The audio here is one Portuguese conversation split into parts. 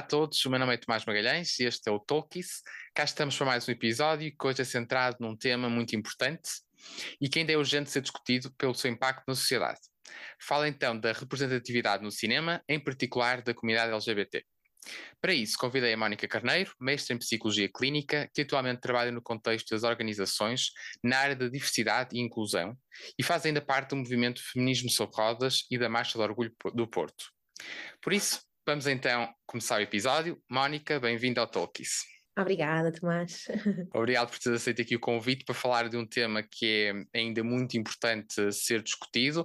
a todos, o meu nome é Tomás Magalhães e este é o Talkies. Cá estamos para mais um episódio que hoje é centrado num tema muito importante e que ainda é urgente ser discutido pelo seu impacto na sociedade. Fala então da representatividade no cinema, em particular da comunidade LGBT. Para isso, convidei a Mónica Carneiro, mestre em Psicologia Clínica, que atualmente trabalha no contexto das organizações na área da diversidade e inclusão e faz ainda parte do movimento Feminismo sobre Rodas e da Marcha do Orgulho do Porto. Por isso, vamos então começar o episódio. Mónica, bem-vinda ao Talkies. Obrigada, Tomás. Obrigado por ter aceito aqui o convite para falar de um tema que é ainda muito importante ser discutido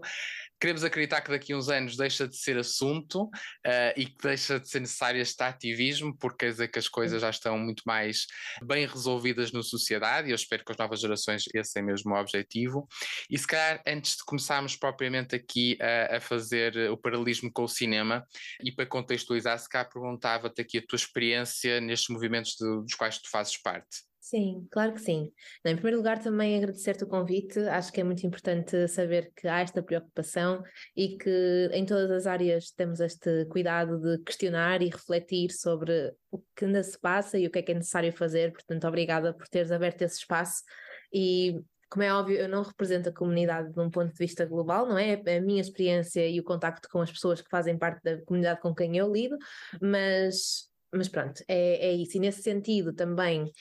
queremos acreditar que daqui a uns anos deixa de ser assunto uh, e que deixa de ser necessário este ativismo, porque dizer que as coisas já estão muito mais bem resolvidas na sociedade e eu espero que as novas gerações esse é mesmo o objetivo. E se calhar, antes de começarmos propriamente aqui a, a fazer o paralelismo com o cinema e para contextualizar, se calhar perguntava-te aqui a tua experiência nestes movimentos de, dos quais tu fazes parte. Sim, claro que sim. Em primeiro lugar, também agradecer-te o convite. Acho que é muito importante saber que há esta preocupação e que em todas as áreas temos este cuidado de questionar e refletir sobre o que ainda se passa e o que é que é necessário fazer. Portanto, obrigada por teres aberto esse espaço. E, como é óbvio, eu não represento a comunidade de um ponto de vista global, não é? É a minha experiência e o contacto com as pessoas que fazem parte da comunidade com quem eu lido, mas mas pronto, é, é isso. E nesse sentido também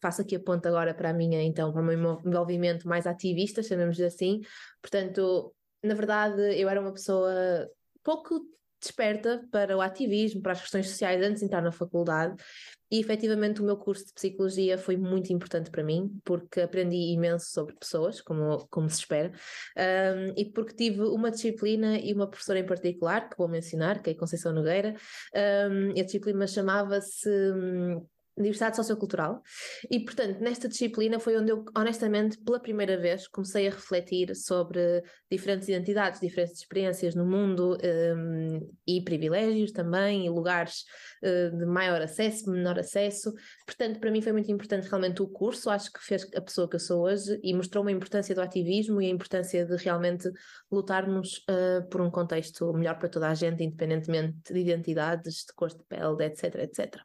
faço aqui a ponta agora para a minha, então, para o meu envolvimento mais ativista, chamemos assim. Portanto, na verdade, eu era uma pessoa pouco desperta para o ativismo, para as questões sociais antes de entrar na faculdade. E efetivamente o meu curso de psicologia foi muito importante para mim, porque aprendi imenso sobre pessoas, como, como se espera, um, e porque tive uma disciplina e uma professora em particular, que vou mencionar, que é Conceição Nogueira, um, e a disciplina chamava-se hum, diversidade sociocultural. E portanto nesta disciplina foi onde eu honestamente pela primeira vez comecei a refletir sobre diferentes identidades, diferentes experiências no mundo um, e privilégios também e lugares uh, de maior acesso, menor acesso, portanto para mim foi muito importante realmente o curso, acho que fez a pessoa que eu sou hoje e mostrou-me a importância do ativismo e a importância de realmente lutarmos uh, por um contexto melhor para toda a gente, independentemente de identidades, de cor de pele, etc, etc.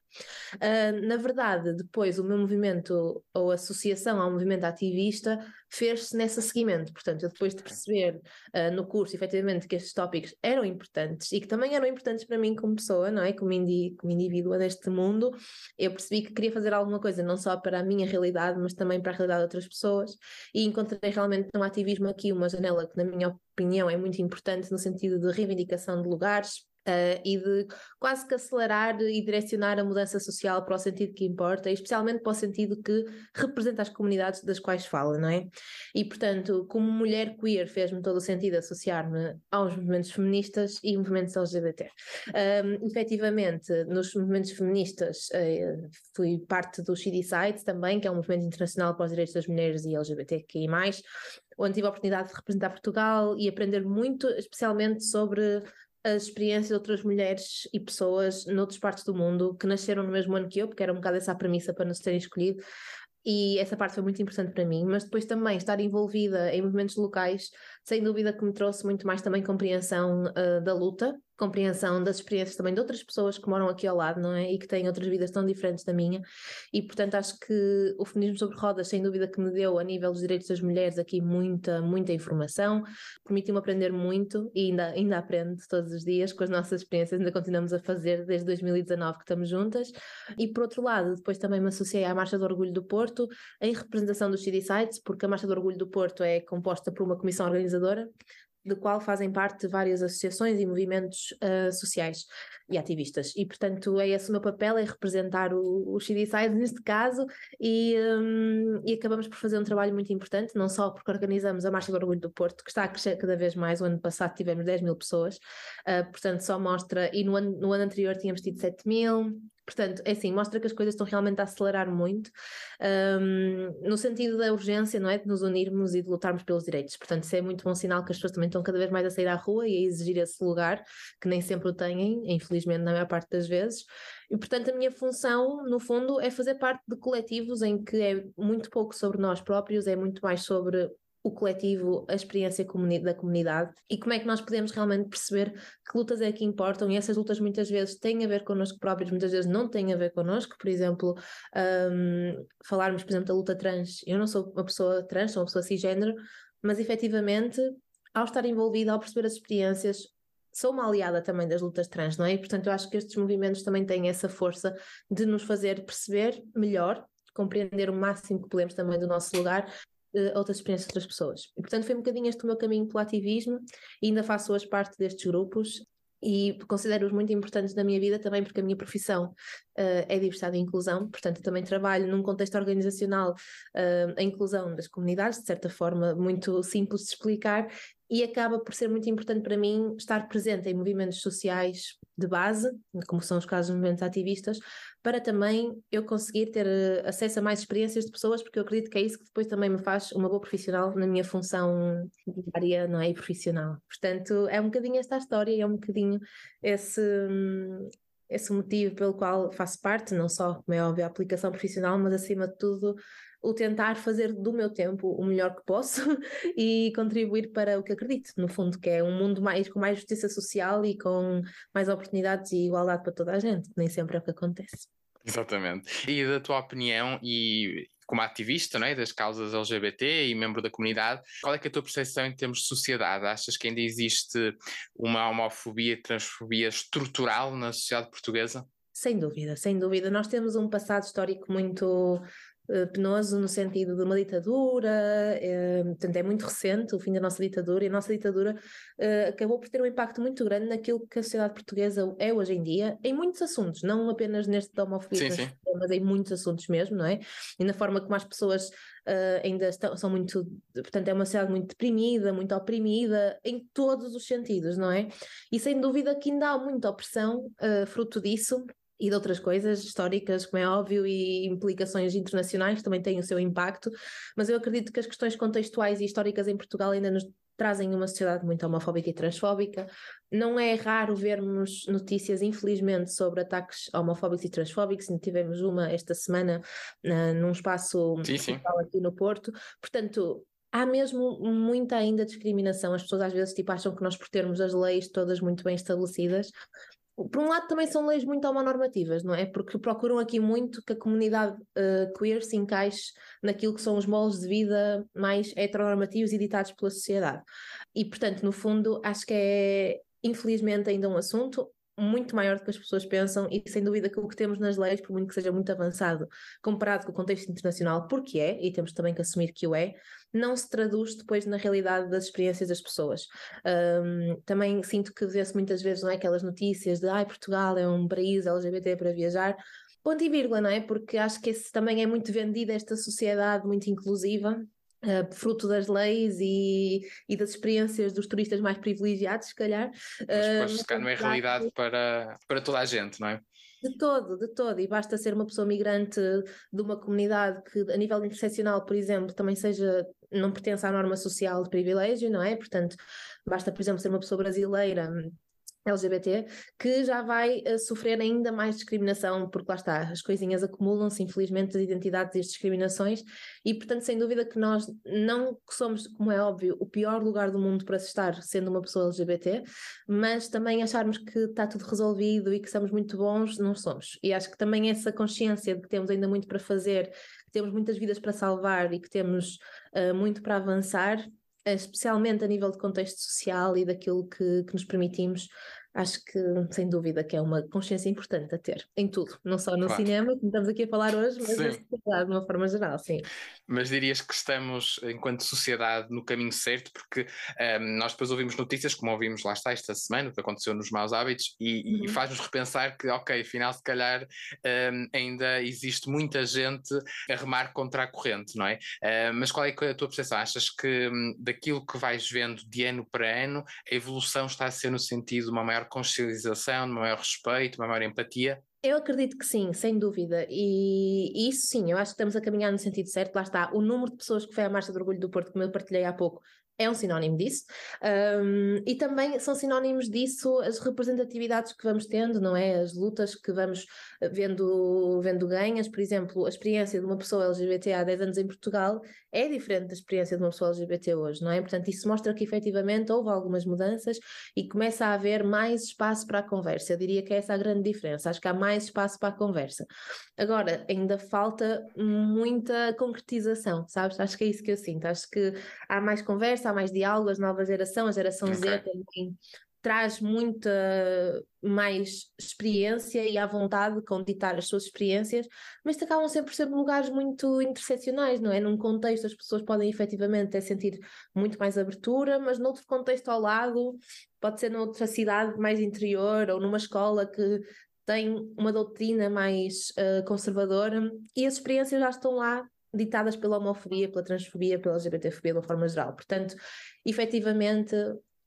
Uh, na verdade, depois o meu movimento ou associação ao movimento ativista fez-se nesse seguimento. Portanto, eu depois de perceber uh, no curso, efetivamente, que estes tópicos eram importantes e que também eram importantes para mim como pessoa, não é? Como, indi como indivídua deste mundo, eu percebi que queria fazer alguma coisa, não só para a minha realidade, mas também para a realidade de outras pessoas. E encontrei realmente no ativismo aqui uma janela que, na minha opinião, é muito importante no sentido de reivindicação de lugares Uh, e de quase que acelerar e direcionar a mudança social para o sentido que importa, e especialmente para o sentido que representa as comunidades das quais fala, não é? E, portanto, como mulher queer, fez-me todo o sentido associar-me aos movimentos feministas e movimentos LGBT. Um, efetivamente, nos movimentos feministas, uh, fui parte do She Decides também, que é um movimento internacional para os direitos das mulheres e LGBTQI, onde tive a oportunidade de representar Portugal e aprender muito, especialmente sobre as experiências de outras mulheres e pessoas noutras partes do mundo que nasceram no mesmo ano que eu, porque era um bocado essa a premissa para nos terem escolhido, e essa parte foi muito importante para mim, mas depois também estar envolvida em movimentos locais, sem dúvida que me trouxe muito mais também compreensão uh, da luta, compreensão das experiências também de outras pessoas que moram aqui ao lado, não é? E que têm outras vidas tão diferentes da minha. E portanto acho que o feminismo sobre rodas, sem dúvida que me deu a nível dos direitos das mulheres aqui muita, muita informação, permitiu-me aprender muito e ainda, ainda aprendo todos os dias com as nossas experiências, ainda continuamos a fazer desde 2019 que estamos juntas. E por outro lado, depois também me associei à Marcha do Orgulho do Porto em representação dos CD Sites, porque a Marcha do Orgulho do Porto é composta por uma comissão organizadora do qual fazem parte várias associações e movimentos uh, sociais e ativistas. E, portanto, é esse o meu papel, é representar o, o Side neste caso, e, um, e acabamos por fazer um trabalho muito importante, não só porque organizamos a Marcha do Orgulho do Porto, que está a crescer cada vez mais, o ano passado tivemos 10 mil pessoas, uh, portanto, só mostra, e no ano, no ano anterior tínhamos tido 7 mil, Portanto, é assim, mostra que as coisas estão realmente a acelerar muito, um, no sentido da urgência, não é? De nos unirmos e de lutarmos pelos direitos. Portanto, isso é muito bom sinal que as pessoas também estão cada vez mais a sair à rua e a exigir esse lugar, que nem sempre o têm, infelizmente, na maior parte das vezes. E, portanto, a minha função, no fundo, é fazer parte de coletivos em que é muito pouco sobre nós próprios, é muito mais sobre o coletivo, a experiência da comunidade e como é que nós podemos realmente perceber que lutas é que importam. E essas lutas muitas vezes têm a ver connosco próprios, muitas vezes não têm a ver connosco, por exemplo, um, falarmos, por exemplo, da luta trans, eu não sou uma pessoa trans, sou uma pessoa cisgênero, mas efetivamente, ao estar envolvida, ao perceber as experiências, sou uma aliada também das lutas trans, não é? E, portanto, eu acho que estes movimentos também têm essa força de nos fazer perceber melhor compreender o máximo que podemos também do nosso lugar uh, outras experiências de outras pessoas. E, portanto, foi um bocadinho este o meu caminho pelo ativismo e ainda faço hoje parte destes grupos e considero-os muito importantes na minha vida também porque a minha profissão uh, é diversidade e inclusão, portanto também trabalho num contexto organizacional uh, a inclusão das comunidades, de certa forma muito simples de explicar e acaba por ser muito importante para mim estar presente em movimentos sociais de base, como são os casos dos movimentos ativistas, para também eu conseguir ter eh, acesso a mais experiências de pessoas, porque eu acredito que é isso que depois também me faz uma boa profissional na minha função diária, não é? E profissional. Portanto, é um bocadinho esta história e é um bocadinho esse, esse motivo pelo qual faço parte, não só, como é óbvio, a aplicação profissional, mas acima de tudo o tentar fazer do meu tempo o melhor que posso e contribuir para o que acredito, no fundo, que é um mundo mais com mais justiça social e com mais oportunidades e igualdade para toda a gente, nem sempre é o que acontece. Exatamente. E da tua opinião, e como ativista não é, das causas LGBT e membro da comunidade, qual é, é a tua percepção em termos de sociedade? Achas que ainda existe uma homofobia e transfobia estrutural na sociedade portuguesa? Sem dúvida, sem dúvida. Nós temos um passado histórico muito penoso no sentido de uma ditadura, é, portanto é muito recente o fim da nossa ditadura e a nossa ditadura uh, acabou por ter um impacto muito grande naquilo que a sociedade portuguesa é hoje em dia, em muitos assuntos, não apenas neste da homofobia, sim, sim. mas em muitos assuntos mesmo, não é? E na forma como as pessoas uh, ainda estão, são muito, portanto é uma sociedade muito deprimida, muito oprimida, em todos os sentidos, não é? E sem dúvida que ainda há muita opressão uh, fruto disso, e de outras coisas históricas, como é óbvio, e implicações internacionais também têm o seu impacto, mas eu acredito que as questões contextuais e históricas em Portugal ainda nos trazem uma sociedade muito homofóbica e transfóbica. Não é raro vermos notícias, infelizmente, sobre ataques homofóbicos e transfóbicos. Tivemos uma esta semana uh, num espaço sim, sim. aqui no Porto. Portanto, há mesmo muita ainda discriminação. As pessoas às vezes tipo, acham que nós, por termos as leis todas muito bem estabelecidas, por um lado também são leis muito homonormativas, não é? Porque procuram aqui muito que a comunidade uh, queer se encaixe naquilo que são os moldes de vida mais heteronormativos e ditados pela sociedade. E, portanto, no fundo, acho que é, infelizmente, ainda um assunto muito maior do que as pessoas pensam e sem dúvida que o que temos nas leis, por muito que seja muito avançado comparado com o contexto internacional, porque é, e temos também que assumir que o é, não se traduz depois na realidade das experiências das pessoas. Um, também sinto que vê-se muitas vezes não é, aquelas notícias de ai, Portugal é um paraíso LGBT para viajar, ponto e vírgula, não é? Porque acho que esse também é muito vendido, esta sociedade muito inclusiva, Uh, fruto das leis e, e, das experiências dos turistas mais privilegiados, se calhar. Mas, uh, não é realidade para, para toda a gente, não é? De todo, de todo, e basta ser uma pessoa migrante de uma comunidade que, a nível interseccional, por exemplo, também seja, não pertence à norma social de privilégio, não é? Portanto, basta, por exemplo, ser uma pessoa brasileira LGBT, que já vai uh, sofrer ainda mais discriminação, porque lá está, as coisinhas acumulam-se, infelizmente, as identidades e as discriminações, e portanto, sem dúvida que nós não somos, como é óbvio, o pior lugar do mundo para se estar sendo uma pessoa LGBT, mas também acharmos que está tudo resolvido e que somos muito bons, não somos. E acho que também essa consciência de que temos ainda muito para fazer, que temos muitas vidas para salvar e que temos uh, muito para avançar, especialmente a nível de contexto social e daquilo que, que nos permitimos acho que sem dúvida que é uma consciência importante a ter em tudo, não só no claro. cinema, como estamos aqui a falar hoje, mas sim. na sociedade de uma forma geral, sim. Mas dirias que estamos, enquanto sociedade, no caminho certo, porque um, ehm, nós depois ouvimos notícias, como ouvimos lá está esta semana, o que aconteceu nos maus hábitos, e, uhum. e faz-nos repensar que, ok, afinal, se calhar um, ehm, ainda existe muita gente a remar contra a corrente, não é? Uh, mas qual é, é a tua percepção? Achas que um, daquilo que vais vendo de ano para ano, a evolução está a ser no sentido de uma maior consciencialização, de maior respeito, maior empatia? Eu acredito que sim, sem dúvida. E, e, isso sim, eu acho que estamos a caminhar no sentido certo. Lá está, o número de pessoas que foi à Marcha do Orgulho do Porto, como eu partilhei há pouco, é um sinónimo disso, um, e também são sinónimos disso as representatividades que vamos tendo, não é? As lutas que vamos vendo, vendo ganhas, por exemplo, a experiência de uma pessoa LGBT há 10 anos em Portugal é diferente da experiência de uma pessoa LGBT hoje, não é? Portanto, isso mostra que efetivamente houve algumas mudanças e começa a haver mais espaço para a conversa. Eu diria que essa é a grande diferença, acho que há mais espaço para a conversa. Agora, ainda falta muita concretização, sabes? Acho que é isso que eu sinto, acho que há mais conversa há mais diálogo, a nova geração, a geração okay. Z também traz muita mais experiência e à vontade com ditar as suas experiências, mas acabam sempre por ser lugares muito interseccionais, não é? Num contexto as pessoas podem efetivamente até sentir muito mais abertura, mas noutro contexto ao lado, pode ser noutra cidade mais interior ou numa escola que tem uma doutrina mais uh, conservadora e as experiências já estão lá ditadas pela homofobia, pela transfobia, pela LGBTfobia de uma forma geral. Portanto, efetivamente,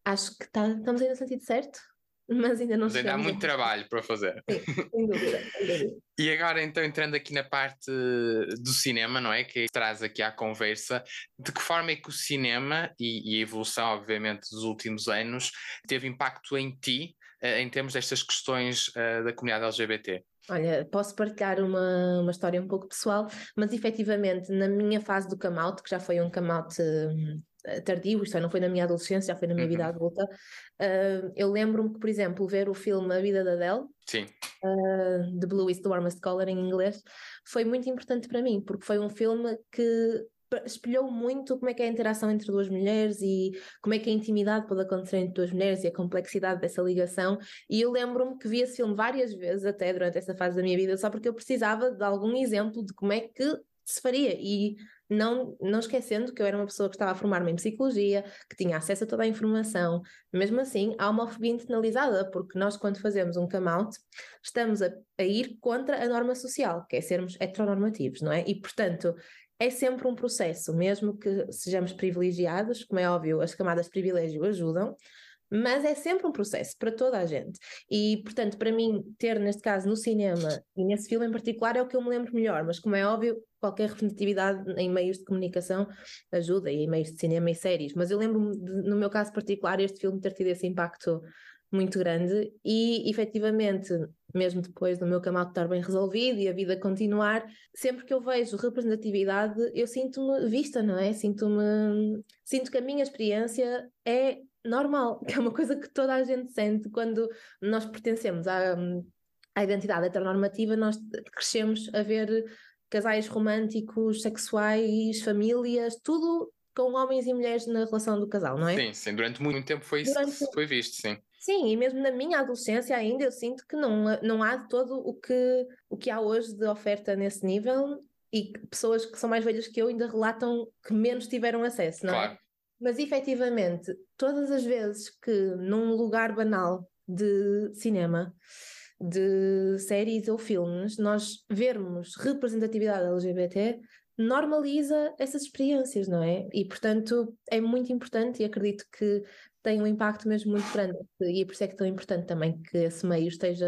acho que tá, estamos aí no sentido certo, mas ainda não mas ainda há muito trabalho para fazer. Sim, sem dúvida, sem dúvida. E agora, então, entrando aqui na parte do cinema, não é? Que traz aqui à conversa, de que forma é que o cinema e, e a evolução, obviamente, dos últimos anos teve impacto em ti, eh, em termos destas questões uh, da comunidade LGBT? Olha, posso partilhar uma, uma história um pouco pessoal, mas efetivamente na minha fase do come out, que já foi um come out uh, tardio, isto é, não foi na minha adolescência, já foi na minha uhum. vida adulta, uh, eu lembro-me que, por exemplo, ver o filme A Vida da Adele, Sim. Uh, The Blue is the Warmest Color em inglês, foi muito importante para mim, porque foi um filme que espelhou muito como é que é a interação entre duas mulheres e como é que a intimidade pode acontecer entre duas mulheres e a complexidade dessa ligação. E eu lembro-me que vi esse filme várias vezes, até durante essa fase da minha vida, só porque eu precisava de algum exemplo de como é que se faria. E não, não esquecendo que eu era uma pessoa que estava a formar-me em psicologia, que tinha acesso a toda a informação, mesmo assim há uma fobia internalizada, porque nós, quando fazemos um come out, estamos a, a ir contra a norma social, que é sermos heteronormativos, não é? E portanto, é sempre um processo, mesmo que sejamos privilegiados, como é óbvio, as camadas de privilégio ajudam, mas é sempre um processo para toda a gente. E, portanto, para mim, ter neste caso no cinema e nesse filme em particular é o que eu me lembro melhor, mas como é óbvio, qualquer representatividade em meios de comunicação ajuda, e em meios de cinema e séries. Mas eu lembro-me, no meu caso particular, este filme ter tido esse impacto muito grande e efetivamente, mesmo depois do meu canal estar bem resolvido e a vida continuar, sempre que eu vejo representatividade, eu sinto-me vista, não é? Sinto-me sinto que a minha experiência é normal, que é uma coisa que toda a gente sente quando nós pertencemos à, à identidade heteronormativa, nós crescemos a ver casais românticos, sexuais, famílias, tudo com homens e mulheres na relação do casal, não é? Sim, sim, durante muito tempo foi, durante... foi visto, sim. Sim, e mesmo na minha adolescência ainda eu sinto que não, não há de todo o que, o que há hoje de oferta nesse nível e pessoas que são mais velhas que eu ainda relatam que menos tiveram acesso, não é? claro. Mas efetivamente, todas as vezes que num lugar banal de cinema, de séries ou filmes, nós vermos representatividade LGBT, normaliza essas experiências, não é? E portanto é muito importante e acredito que tem um impacto mesmo muito grande. E por isso é que é tão importante também que esse meio esteja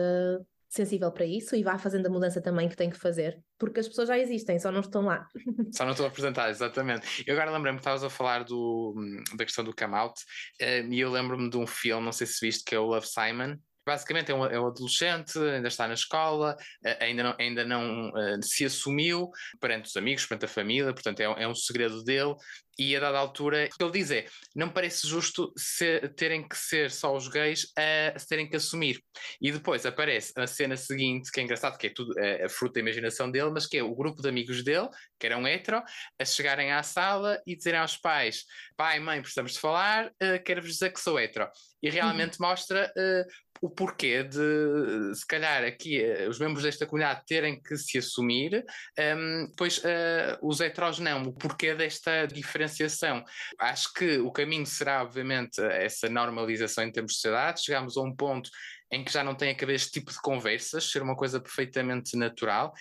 sensível para isso e vá fazendo a mudança também que tem que fazer, porque as pessoas já existem, só não estão lá. Só não estão apresentadas, exatamente. Eu agora lembro-me que estavas a falar do, da questão do come out, eh, e eu lembro-me de um filme, não sei se viste, que é o Love Simon, basicamente é um, é um, adolescente, ainda está na escola, eh, ainda não, ainda não uh, se assumiu perante os amigos, perante a família, portanto é, é um segredo dele. E a dada altura, o que ele diz é: não parece justo ser, terem que ser só os gays a, a terem que assumir. E depois aparece a cena seguinte, que é engraçado, que é tudo é, a fruta da imaginação dele, mas que é o grupo de amigos dele, que eram hetero, a chegarem à sala e dizerem aos pais: pai, mãe, precisamos de falar, uh, quero-vos dizer que sou hetero. E realmente uhum. mostra uh, o porquê de, se calhar, aqui uh, os membros desta comunidade terem que se assumir, um, ehm, pois uh, os heteros não, o porquê desta diferenciação. Acho que o caminho será, obviamente, essa normalização em termos de sociedade, chegamos a um ponto em que já não tem a caber este tipo de conversas, ser uma coisa perfeitamente natural.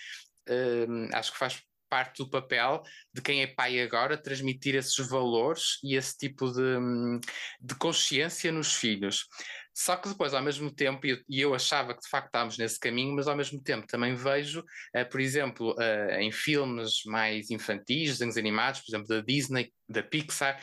Um, ehm, acho que faz parte do papel de quem é pai agora transmitir esses valores e esse tipo de, hum, de consciência nos filhos. Só que depois, ao mesmo tempo, e eu achava que de facto estávamos nesse caminho, mas ao mesmo tempo também vejo, uh, por exemplo, uh, em filmes mais infantis, desenhos animados, por exemplo, da Disney, da Pixar,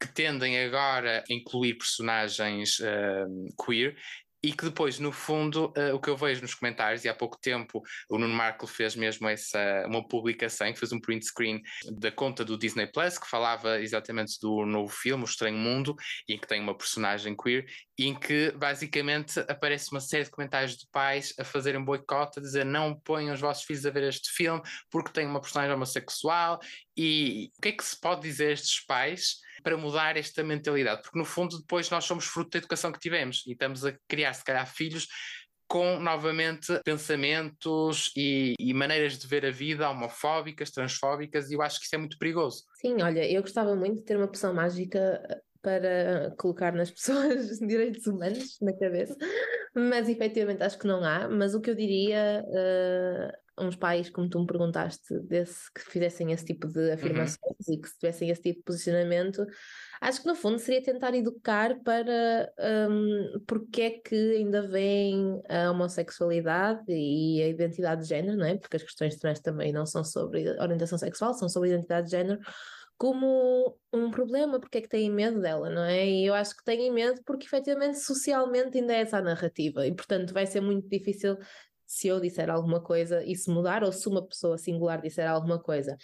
que tendem agora a incluir personagens uh, queer e que depois, no fundo, uh, o que eu vejo nos comentários, e há pouco tempo o Nuno Marco fez mesmo essa, uma publicação, que fez um print screen da conta do Disney Plus, que falava exatamente do novo filme, O Estranho Mundo, e em que tem uma personagem queer, e em que basicamente aparece uma série de comentários de pais a fazerem boicote, a dizer não ponham os vossos filhos a ver este filme porque tem uma personagem homossexual, e o que é que se pode dizer a estes pais? Para mudar esta mentalidade, porque no fundo depois nós somos fruto da educação que tivemos e estamos a criar se calhar filhos com novamente pensamentos e, e, maneiras de ver a vida homofóbicas, transfóbicas, e eu acho que isso é muito perigoso. Sim, olha, eu gostava muito de ter uma poção mágica para colocar nas pessoas direitos humanos na cabeça, mas efetivamente acho que não há. Mas o que eu diria a uns pais, como tu me perguntaste, desse, que fizessem esse tipo de afirmações uhum. e que tivessem esse tipo de posicionamento, acho que no fundo seria tentar educar para um, porque é que ainda vem a homossexualidade e a identidade de género, não é? Porque as questões trans também não são sobre orientação sexual, são sobre identidade de género como um problema, porque é que têm medo dela, não é? E eu acho que têm medo porque efetivamente socialmente ainda é essa a narrativa e portanto vai ser muito difícil se eu disser alguma coisa isso mudar ou se uma pessoa singular disser alguma coisa.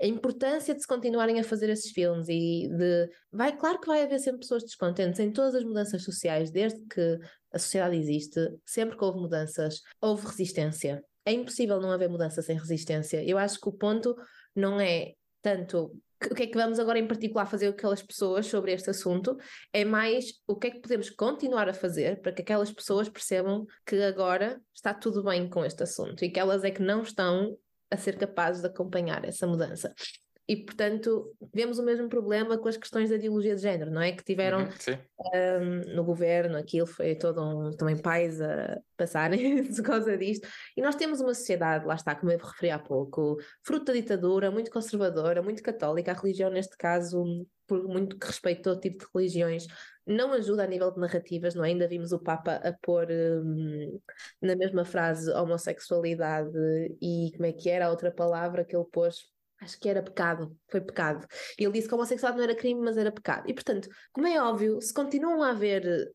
A importância de se continuarem a fazer esses filmes e de. Vai, claro que vai haver sempre pessoas descontentes em todas as mudanças sociais, desde que a sociedade existe, sempre que houve mudanças, houve resistência. É impossível não haver mudança sem resistência. Eu acho que o ponto não é tanto o que é que vamos agora em particular fazer com aquelas pessoas sobre este assunto, é mais o que é que podemos continuar a fazer para que aquelas pessoas percebam que agora está tudo bem com este assunto e que elas é que não estão a ser capazes de acompanhar essa mudança. E, portanto, vemos o mesmo problema com as questões da ideologia de género, não é? Que tiveram uhum, um, no governo, aquilo foi todo um, também pais a passarem por causa disto. E nós temos uma sociedade, lá está, como eu referi há pouco, fruto da ditadura, muito conservadora, muito católica. A religião, neste caso, por muito que respeite todo tipo de religiões, não ajuda a nível de narrativas, não é? Ainda vimos o Papa a pôr na mesma frase homossexualidade e como é que era a outra palavra que ele pôs acho que era pecado, foi pecado. Ele disse que a homossexualidade não era crime, mas era pecado. E portanto, como é óbvio, se continuam a haver,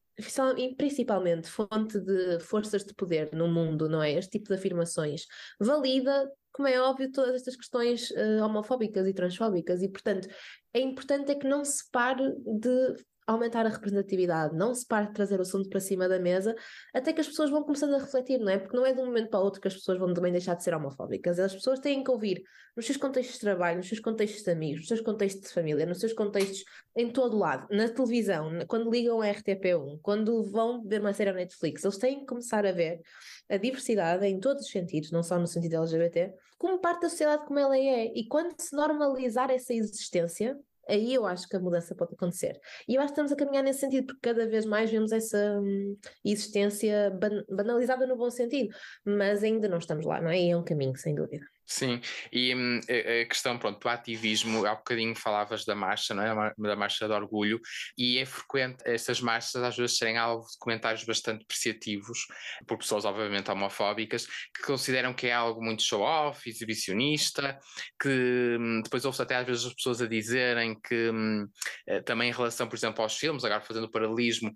principalmente fonte de forças de poder no mundo, não é? Este tipo de afirmações, valida, como é óbvio, todas estas questões uh, homofóbicas e transfóbicas. E portanto, é importante é que não se pare de aumentar a representatividade, não se para de trazer o assunto para cima da mesa, até que as pessoas vão começando a refletir, não é? Porque não é de um momento para o outro que as pessoas vão também deixar de ser homofóbicas. As pessoas têm que ouvir nos seus contextos de trabalho, nos seus contextos de amigos, nos seus contextos de família, nos seus contextos em todo lado, na televisão, quando ligam a RTP1, quando vão ver uma série na Netflix, eles têm que começar a ver a diversidade em todos os sentidos, não só no sentido LGBT, como parte da sociedade como ela é. E quando se normalizar essa existência, aí eu acho que a mudança pode acontecer. E eu acho que estamos a caminhar nesse sentido, porque cada vez mais vemos essa hum, existência ban banalizada no bom sentido, mas ainda não estamos lá, não é? E é um caminho, sem dúvida. Sim, e hum, a questão, pronto, do ativismo, há bocadinho falavas da marcha, não é? da marcha de orgulho, e é frequente estas marchas às vezes serem alvo de comentários bastante depreciativos, por pessoas obviamente homofóbicas, que consideram que é algo muito show-off, exibicionista, que hum, depois ouve-se até às vezes as pessoas a dizerem que hum, eh, também em relação, por exemplo, aos filmes, agora fazendo o paralelismo,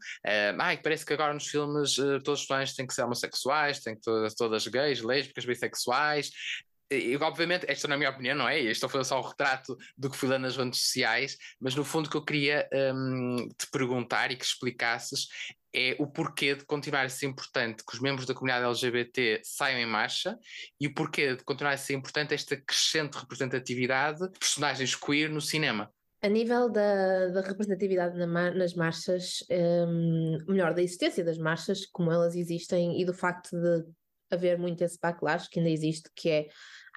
ai, parece que agora nos filmes uh, todos os personagens têm que ser homossexuais, têm que todas, todas gays, lésbicas, bissexuais, e, obviamente, esta não é minha opinião, não é? Este foi só o retrato do que fui dando nas redes sociais, mas no fundo o que eu queria um, te perguntar e que explicasses é o porquê de continuar a ser importante que os membros da comunidade LGBT saiam em marcha e o porquê de continuar a ser importante esta crescente representatividade de personagens queer no cinema. A nível da, da representatividade na, nas marchas, um, melhor, da existência das marchas, como elas existem, e do facto de haver muito esse backlash que ainda existe, que é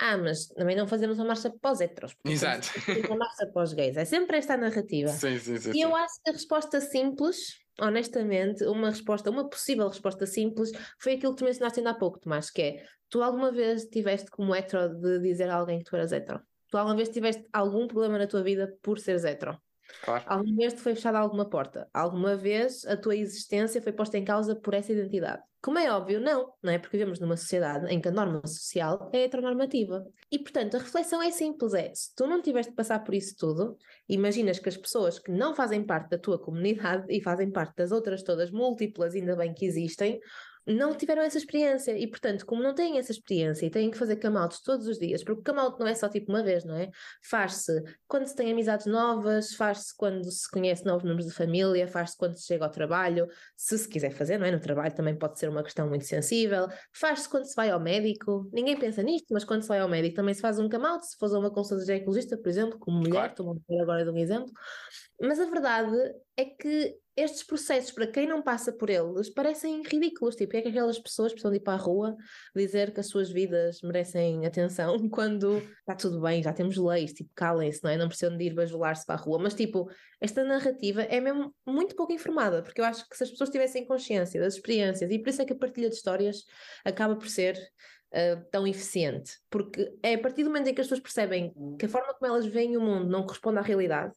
ah, mas também não fazemos uma marcha para os heteros. Exato. Uma marcha para os gays. É sempre esta a narrativa. Sim, sim, sim. E eu acho que a resposta simples, honestamente, uma resposta, uma possível resposta simples, foi aquilo que tu mencionaste ainda há pouco, Tomás, que é, tu alguma vez tiveste como hetero de dizer a alguém que tu eras hetero? Tu alguma vez tiveste algum problema na tua vida por seres hetero? Claro. Alguma vez te foi fechada alguma porta? Alguma vez a tua existência foi posta em causa por essa identidade? Como é óbvio, não, não é? Porque vivemos numa sociedade em que a norma social é heteronormativa. E, portanto, a reflexão é simples: é se tu não tiveste de passar por isso tudo, imaginas que as pessoas que não fazem parte da tua comunidade e fazem parte das outras todas múltiplas, ainda bem que existem, não tiveram essa experiência e, portanto, como não têm essa experiência e têm que fazer come todos os dias, porque come out não é só tipo uma vez, não é? Faz-se quando se tem amizades novas, faz-se quando se conhece novos membros de família, faz-se quando se chega ao trabalho, se se quiser fazer, não é? No trabalho também pode ser uma questão muito sensível, faz-se quando se vai ao médico, ninguém pensa nisto, mas quando se vai ao médico também se faz um come out, se for uma consulta de ginecologista, por exemplo, como mulher, claro. estou a agora de um exemplo, mas a verdade é que estes processos, para quem não passa por eles, parecem ridículos. Tipo, é que aquelas pessoas precisam de ir para a rua dizer que as suas vidas merecem atenção quando está tudo bem, já temos leis, tipo, calem-se, não é? Não precisam de ir bajular-se para a rua. Mas, tipo, esta narrativa é mesmo muito pouco informada, porque eu acho que se as pessoas tivessem consciência das experiências, e por isso é que a partilha de histórias acaba por ser Uh, tão eficiente, porque é a partir do momento em que as pessoas percebem que a forma como elas veem o mundo não corresponde à realidade,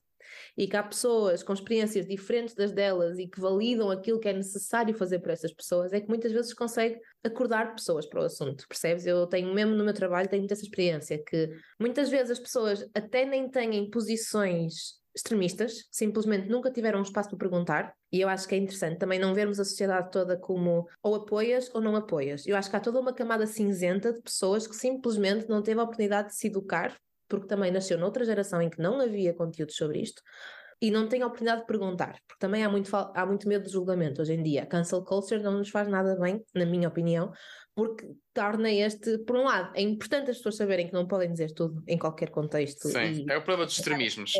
e que há pessoas com experiências diferentes das delas e que validam aquilo que é necessário fazer por essas pessoas, é que muitas vezes consegue acordar pessoas para o assunto, percebes? Eu tenho mesmo no meu trabalho, tenho muita essa experiência, que muitas vezes as pessoas até nem têm posições extremistas, simplesmente nunca tiveram um espaço para perguntar, e eu acho que é interessante também não vermos a sociedade toda como ou apoias ou não apoias. Eu acho que há toda uma camada cinzenta de pessoas que simplesmente não teve a oportunidade de se educar porque também nasceu noutra geração em que não havia conteúdo sobre isto e não tem a oportunidade de perguntar, porque também há muito, há muito medo de julgamento hoje em dia. A cancel culture não nos faz nada bem, na minha opinião, porque torna este, por um lado, é importante as pessoas saberem que não podem dizer tudo em qualquer contexto. Sim, é o problema dos extremismos.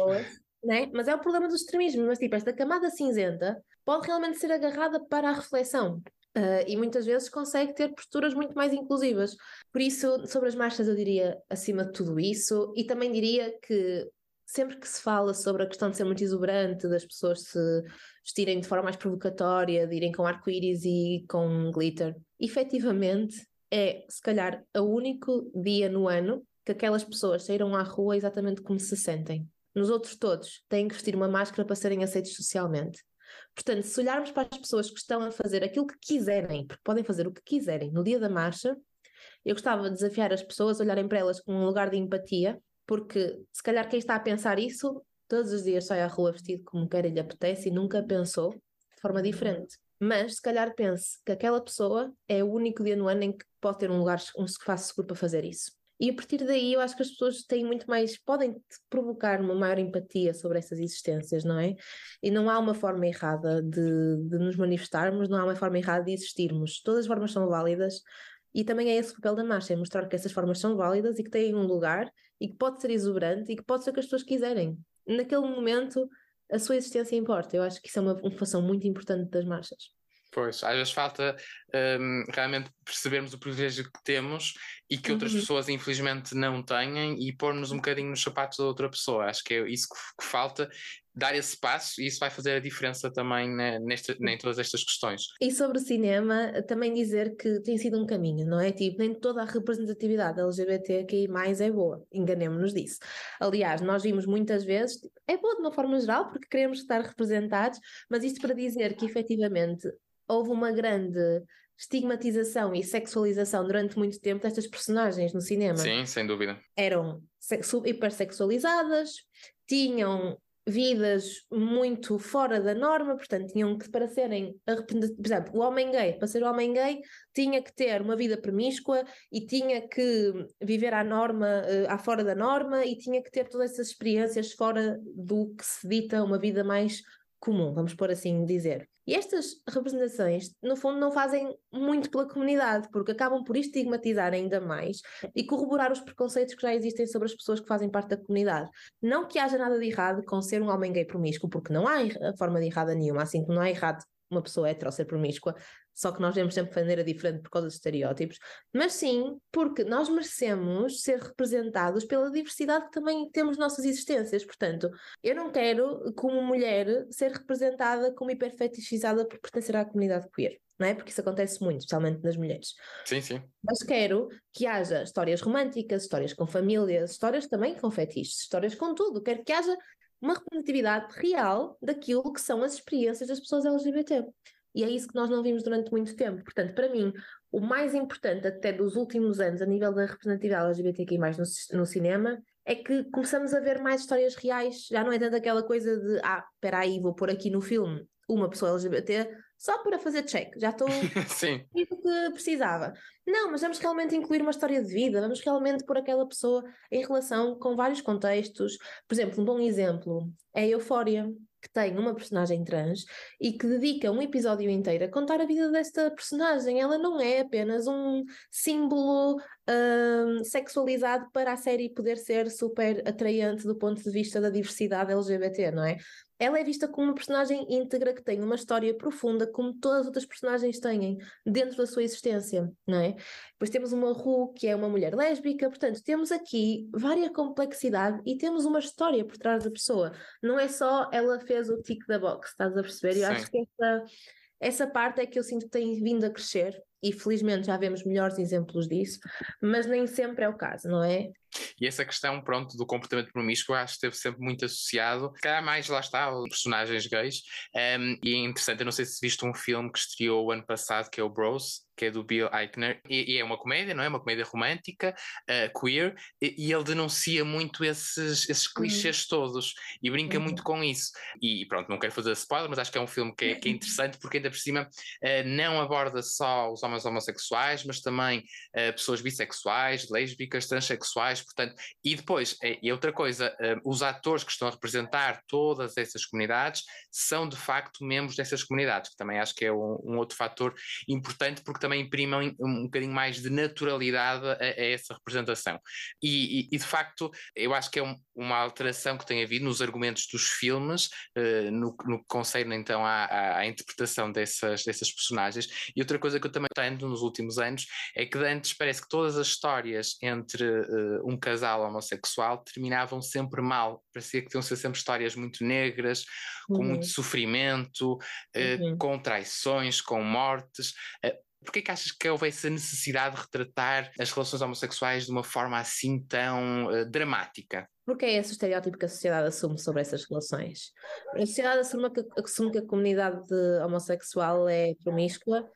né? Mas é o problema dos extremismos, mas tipo, esta camada cinzenta pode realmente ser agarrada para a reflexão. Uh, e muitas vezes consegue ter posturas muito mais inclusivas. Por isso, sobre as marchas, eu diria acima de tudo isso, e também diria que sempre que se fala sobre a questão de ser muito exuberante, das pessoas se vestirem de forma mais provocatória, de irem com arco-íris e com glitter, efetivamente é, se calhar, o único dia no ano que aquelas pessoas saíram à rua exatamente como se sentem. Nos outros todos, têm que vestir uma máscara para serem aceitos socialmente. Portanto, se olharmos para as pessoas que estão a fazer aquilo que quiserem, porque podem fazer o que quiserem no dia da marcha, eu gostava de desafiar as pessoas a olharem para elas com um lugar de empatia, porque se calhar quem está a pensar isso todos os dias sai à rua vestido como quer e lhe apetece e nunca pensou de forma diferente. Mas se calhar pense que aquela pessoa é o único dia no ano em que pode ter um lugar, um espaço seguro para fazer isso. E a partir daí eu acho que as pessoas têm muito mais, podem provocar uma maior empatia sobre essas existências, não é? E não há uma forma errada de, de nos manifestarmos, não há uma forma errada de existirmos. Todas as formas são válidas e também é esse o papel da marcha, é mostrar que essas formas são válidas e que têm um lugar e que pode ser exuberante e que pode ser o que as pessoas quiserem. Naquele momento a sua existência importa. Eu acho que isso é uma, uma função muito importante das marchas. Pois, às vezes falta um, realmente percebermos o privilégio que temos e que outras uhum. pessoas infelizmente não têm e pôr-nos um bocadinho nos sapatos da outra pessoa. Acho que é isso que, que falta, dar esse passo e isso vai fazer a diferença também né, nesta, em todas estas questões. E sobre o cinema, também dizer que tem sido um caminho, não é? Tipo, nem toda a representatividade LGBTQI mais é boa, enganemos-nos disso. Aliás, nós vimos muitas vezes, é boa de uma forma geral, porque queremos estar representados, mas isto para dizer que efetivamente houve uma grande estigmatização e sexualização durante muito tempo destas personagens no cinema. Sim, sem dúvida. Eram hipersexualizadas, tinham vidas muito fora da norma, portanto, tinham que, para serem, por exemplo, o homem gay, para ser homem gay, tinha que ter uma vida promíscua e tinha que viver à norma, uh, à fora da norma e tinha que ter todas essas experiências fora do que se dita uma vida mais comum, vamos por assim dizer. E estas representações, no fundo, não fazem muito pela comunidade, porque acabam por estigmatizar ainda mais e corroborar os preconceitos que já existem sobre as pessoas que fazem parte da comunidade. Não que haja nada de errado com ser um homem gay promíscuo, porque não há forma de errada nenhuma, assim como não há errado uma pessoa hetero ser promíscua, só que nós vemos sempre de maneira diferente por causa dos estereótipos, mas sim porque nós merecemos ser representados pela diversidade que também temos nossas existências. Portanto, eu não quero, como mulher, ser representada como hiperfetichizada por pertencer à comunidade queer. Não é? Porque isso acontece muito, especialmente nas mulheres. Sim, sim. Mas quero que haja histórias românticas, histórias com famílias, histórias também com fetiches, histórias com tudo. Quero que haja uma representatividade real daquilo que são as experiências das pessoas LGBT. E é isso que nós não vimos durante muito tempo. Portanto, para mim, o mais importante até dos últimos anos a nível da representatividade LGBTQI+, no, no cinema, é que começamos a ver mais histórias reais, já não é tanto aquela coisa de ah, espera aí, vou pôr aqui no filme uma pessoa LGBT só para fazer check, já estou Sim. isso que precisava. Não, mas vamos realmente incluir uma história de vida, vamos realmente pôr aquela pessoa em relação com vários contextos. Por exemplo, um bom exemplo é a Eufória que tem uma personagem trans e que dedica um episódio inteiro a contar a vida desta personagem. Ela não é apenas um símbolo um, sexualizado para a série poder ser super atraente do ponto de vista da diversidade LGBT, não é? ela é vista como uma personagem íntegra que tem uma história profunda, como todas as outras personagens têm, dentro da sua existência, não é? Depois temos uma Ru, que é uma mulher lésbica, portanto, temos aqui várias complexidade e temos uma história por trás da pessoa. Não é só ela fez o tic da box, estás a perceber? Eu acho que essa, essa parte é que eu sinto que tem vindo a crescer e felizmente já vemos melhores exemplos disso, mas nem sempre é o caso, não é? E essa questão, pronto, do comportamento promíscuo, acho que esteve sempre muito associado, cá mais lá está, personagens gays. Um, e é interessante, eu não sei se viste um filme que estreou o ano passado, que é o Bros, que é do Bill Eichner, e, e, é uma comédia, não é? Uma comédia romântica, uh, queer, e, e, ele denuncia muito esses, esses uhum. clichês todos e brinca uhum. muito com isso. E pronto, não quero fazer spoiler, mas acho que é um filme que é, que é interessante porque ainda por cima uh, não aborda só os homens homossexuais, mas também uh, pessoas bissexuais, lésbicas, transexuais, portanto, e depois, e outra coisa, os atores que estão a representar todas essas comunidades são de facto membros dessas comunidades, que também acho que é um, um outro fator importante porque também imprimam um bocadinho mais de naturalidade a, a essa representação. E, e, e, de facto, eu acho que é um, uma alteração que tem havido nos argumentos dos filmes, uh, no, no que concerne então à, à, à, interpretação dessas, dessas personagens. E outra coisa que eu também tenho nos últimos anos é que antes parece que todas as histórias entre uh, um casal homossexual terminavam sempre mal. Parecia que tinham ser sempre histórias muito negras, com uhum. muito sofrimento, uh, uhum. com traições, com mortes. Porquê que achas que houve essa necessidade de retratar as relações homossexuais de uma forma assim tão uh, dramática? Porque é esse o estereótipo que a sociedade assume sobre essas relações. A sociedade assume que, assume que a comunidade homossexual é promíscua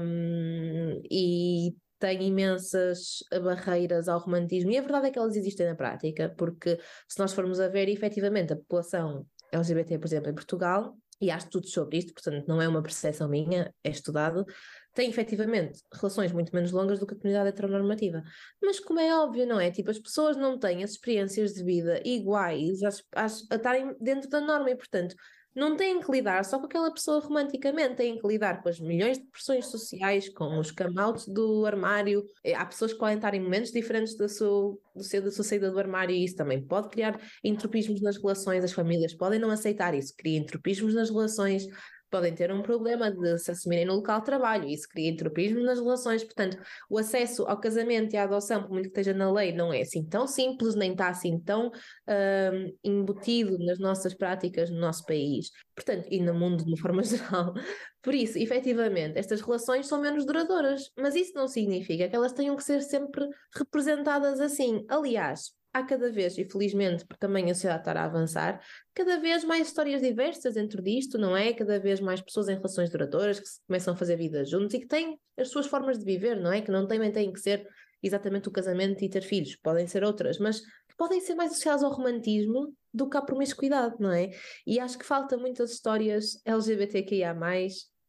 um, e tem imensas barreiras ao romantismo, e a verdade é que elas existem na prática, porque se nós formos a ver efetivamente a população LGBT, por exemplo, em Portugal, e há estudos sobre isto, portanto não é uma percepção minha, é estudado, têm efetivamente relações muito menos longas do que a comunidade heteronormativa. Mas como é óbvio, não é? Tipo, as pessoas não têm as experiências de vida iguais às, às, a estarem dentro da norma e, portanto, não têm que lidar só com aquela pessoa romanticamente, têm que lidar com as milhões de pressões sociais, com os come-outs do armário. Eh, há pessoas que podem estar em momentos diferentes da sua, do seu, da sua saída do armário e isso também pode criar entropismos nas relações. As famílias podem não aceitar isso, cria entropismos nas relações podem ter um problema de se assumirem no local de trabalho, isso cria entropismo nas relações. Portanto, o acesso ao casamento e à adoção, por muito que esteja na lei, não é assim tão simples, nem está assim tão um, embutido nas nossas práticas no nosso país. Portanto, e no mundo de uma forma geral. Por isso, efetivamente, estas relações são menos duradouras, mas isso não significa que elas tenham que ser sempre representadas assim. Aliás, há cada vez, e felizmente porque também a sociedade está a avançar, cada vez mais histórias diversas dentro disto, não é? Cada vez mais pessoas em relações duradouras que começam a fazer vida juntos e que têm as suas formas de viver, não é? Que não também têm que ser exatamente o casamento e ter filhos, podem ser outras, mas podem ser mais associadas ao romantismo do que à promiscuidade, não é? E acho que falta muitas histórias LGBTQIA+,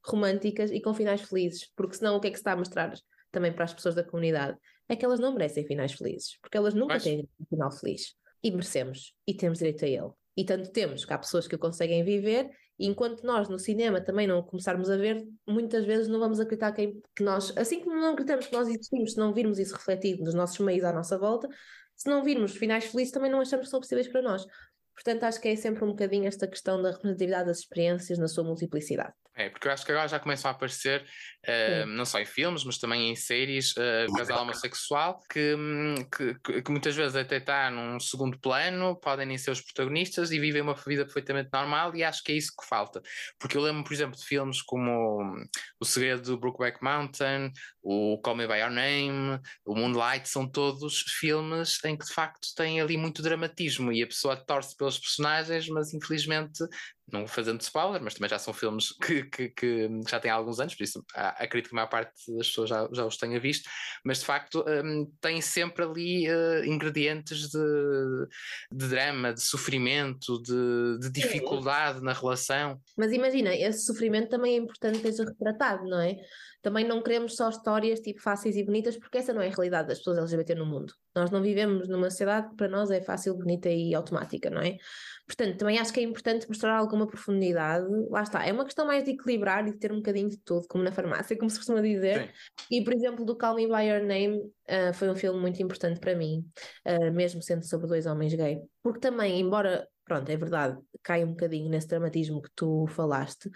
românticas e com finais felizes, porque senão o que é que se está a mostrar também para as pessoas da comunidade? É que elas não merecem finais felizes, porque elas nunca Mas... têm um final feliz. E merecemos, e temos direito a ele. E tanto temos que há pessoas que o conseguem viver, e enquanto nós no cinema também não começarmos a ver, muitas vezes não vamos acreditar que, que nós, assim como não acreditamos que nós existimos, se não virmos isso refletido nos nossos meios à nossa volta, se não virmos finais felizes, também não achamos que são possíveis para nós. Portanto, acho que é sempre um bocadinho esta questão da representatividade das experiências na sua multiplicidade. É, porque eu acho que agora já começam a aparecer, uh, não só em filmes, mas também em séries, uh, casal homossexual, que, hum, que, que, muitas vezes até está num segundo plano, podem nem ser os protagonistas e vivem uma vida perfeitamente normal, e acho que é isso que falta. Porque eu lembro, por exemplo, de filmes como hum, O Segredo do Brookback Mountain, o Call Me By Your Name, o Moonlight, são todos filmes em que de facto têm ali muito dramatismo e a pessoa torce pelos personagens, mas infelizmente não fazendo spoiler, mas também já são filmes que, que, que já têm alguns anos, por isso acredito que a maior parte das pessoas já, já os tenha visto, mas de facto um, tem sempre ali uh, ingredientes de, de, drama, de sofrimento, de, de dificuldade Sim. na relação. Mas imagina, esse sofrimento também é importante que seja retratado, não é? Também não queremos só histórias tipo fáceis e bonitas, porque essa não é a realidade das pessoas LGBT no mundo. Nós não vivemos numa sociedade que para nós é fácil, bonita e automática, não é? Portanto, também acho que é importante mostrar alguma profundidade. Lá está, é uma questão mais de equilibrar e de ter um bocadinho de tudo, como na farmácia, como se costuma dizer. Sim. E, por exemplo, do Call Me By Your Name uh, foi um filme muito importante para mim, uh, mesmo sendo sobre dois homens gay. Porque também, embora, pronto, é verdade, cai um bocadinho nesse dramatismo que tu falaste,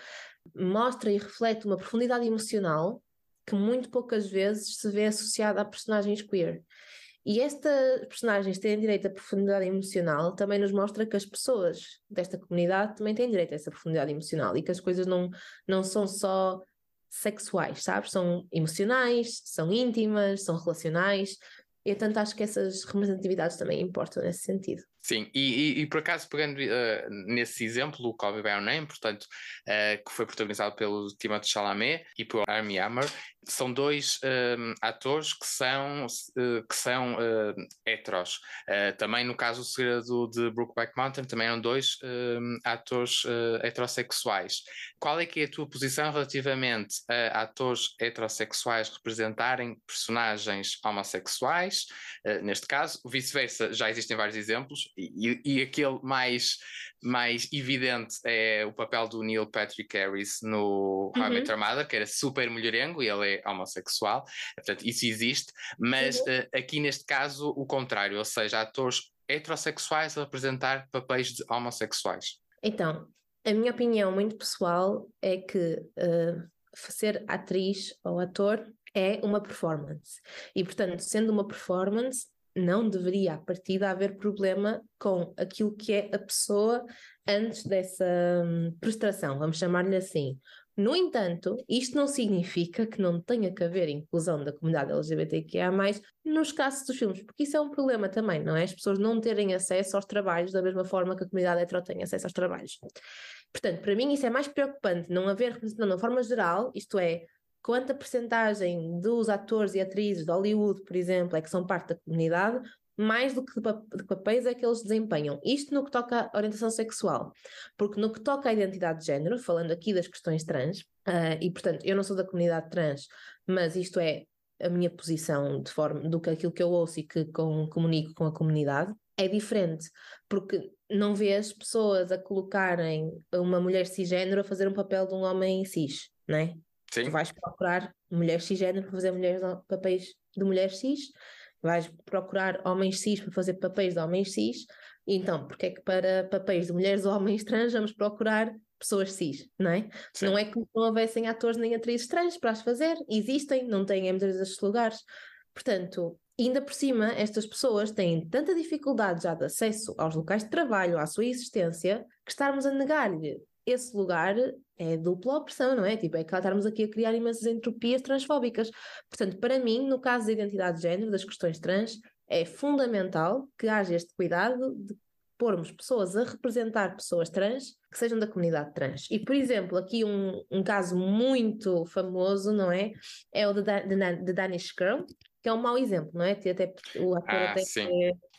mostra e reflete uma profundidade emocional que muito poucas vezes se vê associada a personagens queer. E estas personagens terem direito à profundidade emocional também nos mostra que as pessoas desta comunidade também têm direito a essa profundidade emocional e que as coisas não, não são só sexuais, sabes? São emocionais, são íntimas, são relacionais. E, portanto, acho que essas representatividades também importam nesse sentido. Sim, e, e, e, por acaso pegando uh, nesse exemplo, o Call Me By Your Name, portanto, uh, que foi protagonizado pelo Timothée Chalamet e por Armie Hammer, são dois uh, atores que são, que são heteros. também no caso o segredo de Brookback Mountain, também eram dois atores heterossexuais. Qual é que é a tua posição relativamente a atores heterossexuais representarem personagens homossexuais? neste caso, vice-versa, já existem vários exemplos, e, e, aquele mais, mais evidente é o papel do Neil Patrick Harris no uhum. Met Mother, que era super mulherengo e ele é homossexual, portanto isso existe, mas uhum. uh, aqui neste caso o contrário, ou seja, atores heterossexuais a representar papéis de homossexuais. Então, a minha opinião muito pessoal é que uh, ser atriz ou ator é uma performance. E, portanto, sendo uma performance, não deveria, a partir de haver problema com aquilo que é a pessoa antes dessa hum, prestação, vamos chamar-lhe assim. No entanto, isto não significa que não tenha que haver inclusão da comunidade LGBTQIA, nos casos dos filmes, porque isso é um problema também, não é? As pessoas não terem acesso aos trabalhos da mesma forma que a comunidade hetero tem acesso aos trabalhos. Portanto, para mim isso é mais preocupante, não haver representação de forma geral, isto é, quanta percentagem dos atores e atrizes de Hollywood, por exemplo, é que são parte da comunidade, mais do que de papéis é que eles desempenham. Isto no que toca à orientação sexual. Porque no que toca à identidade de género, falando aqui das questões trans, uh, e portanto eu não sou da comunidade trans, mas isto é a minha posição de forma do que aquilo que eu ouço e que com, comunico com a comunidade, é diferente, porque não vês pessoas a colocarem uma mulher cisgênero a fazer um papel de um homem cis, não é? Sim. Tu vais procurar mulheres cisgênero para fazer mulheres, papéis de mulheres cis, vais procurar homens cis para fazer papéis de homens cis, então, porque é que para papéis de mulheres ou homens trans vamos procurar pessoas cis, não é? Sim. Não é que não houvessem atores nem atrizes trans para as fazer, existem, não têm em muitos destes lugares. Portanto, ainda por cima, estas pessoas têm tanta dificuldade já de acesso aos locais de trabalho, à sua existência, que estarmos a negar-lhe esse lugar é dupla opressão, não é? Tipo, é que estarmos aqui a criar imensas entropias transfóbicas. Portanto, para mim, no caso da identidade de género, das questões trans, é fundamental que haja este cuidado de pormos pessoas a representar pessoas trans que sejam da comunidade trans. E, por exemplo, aqui um, um caso muito famoso, não é? É o de, de, de Danish Girl, que é um mau exemplo, não é? Até o ator ah, até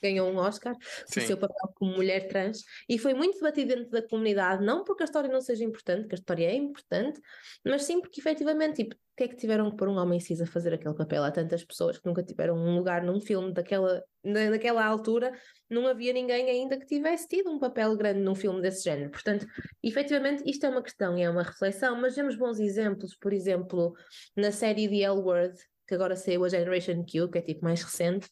ganhou um Oscar por seu papel como mulher trans e foi muito debatido dentro da comunidade, não porque a história não seja importante, que a história é importante, mas sim porque efetivamente, tipo, o que é que tiveram que pôr um homem cis a fazer aquele papel? Há tantas pessoas que nunca tiveram um lugar num filme daquela, naquela altura, não havia ninguém ainda que tivesse tido um papel grande num filme desse género. Portanto, efetivamente, isto é uma questão e é uma reflexão, mas vemos bons exemplos, por exemplo, na série The L Word, que agora saiu a Generation Q, que é tipo mais recente,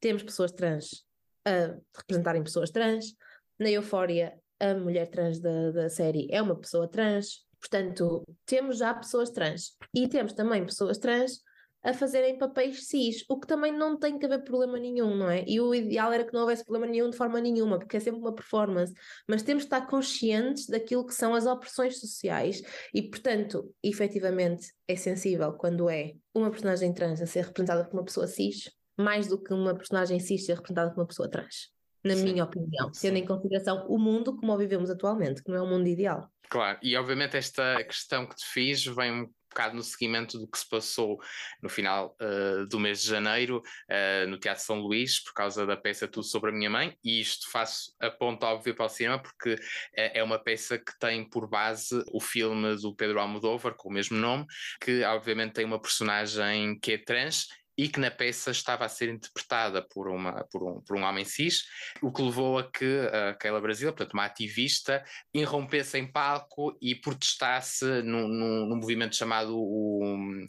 temos pessoas trans a representarem pessoas trans. Na Eufória, a mulher trans da, da série é uma pessoa trans. Portanto, temos já pessoas trans. E temos também pessoas trans a fazerem papéis cis, o que também não tem que haver problema nenhum, não é? E o ideal era que não houvesse problema nenhum de forma nenhuma, porque é sempre uma performance, mas temos de estar conscientes daquilo que são as opressões sociais e, portanto, efetivamente é sensível quando é uma personagem trans a ser representada por uma pessoa cis, mais do que uma personagem cis ser representada por uma pessoa trans. Na sim, minha opinião, tendo em consideração o mundo como o vivemos atualmente, que não é um mundo ideal. Claro, e obviamente esta questão que te fiz vem um bocado no seguimento do que se passou no final uh, do mês de janeiro uh, no Teatro São Luís, por causa da peça Tudo sobre a Minha Mãe, e isto faço a ponto óbvio para o cinema, porque é, é uma peça que tem por base o filme do Pedro Almodóvar, com o mesmo nome, que obviamente tem uma personagem que é trans e que na peça estava a ser interpretada por, uma, por, um, por um homem cis, o que levou a que a Keila Brasil, portanto uma ativista, irrompesse em palco e protestasse num, num, num movimento chamado o um,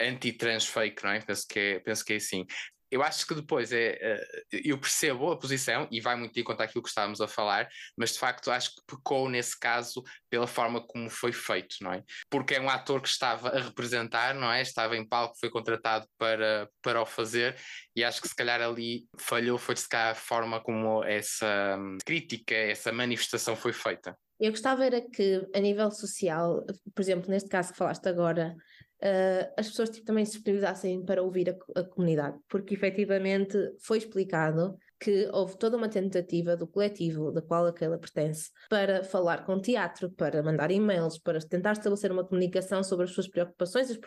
anti-trans fake, não é? Penso que é, penso que é assim eu acho que depois é. Eh, eu percebo a posição e vai muito em conta aquilo que estávamos a falar, mas de facto acho que pecou nesse caso pela forma como foi feito, não é? Porque é um ator que estava a representar, não é? Estava em palco, foi contratado para, para o fazer e acho que se calhar ali falhou, foi se calhar a forma como essa hum, crítica, essa manifestação foi feita. Eu gostava era que, a nível social, por exemplo, neste caso que falaste agora, uh, as pessoas tipo, também se disponibilizassem para ouvir a, a, comunidade, porque efetivamente foi explicado que houve toda uma tentativa do coletivo da qual aquela pertence para falar com teatro, para mandar e-mails, para tentar estabelecer uma comunicação sobre as suas preocupações, as,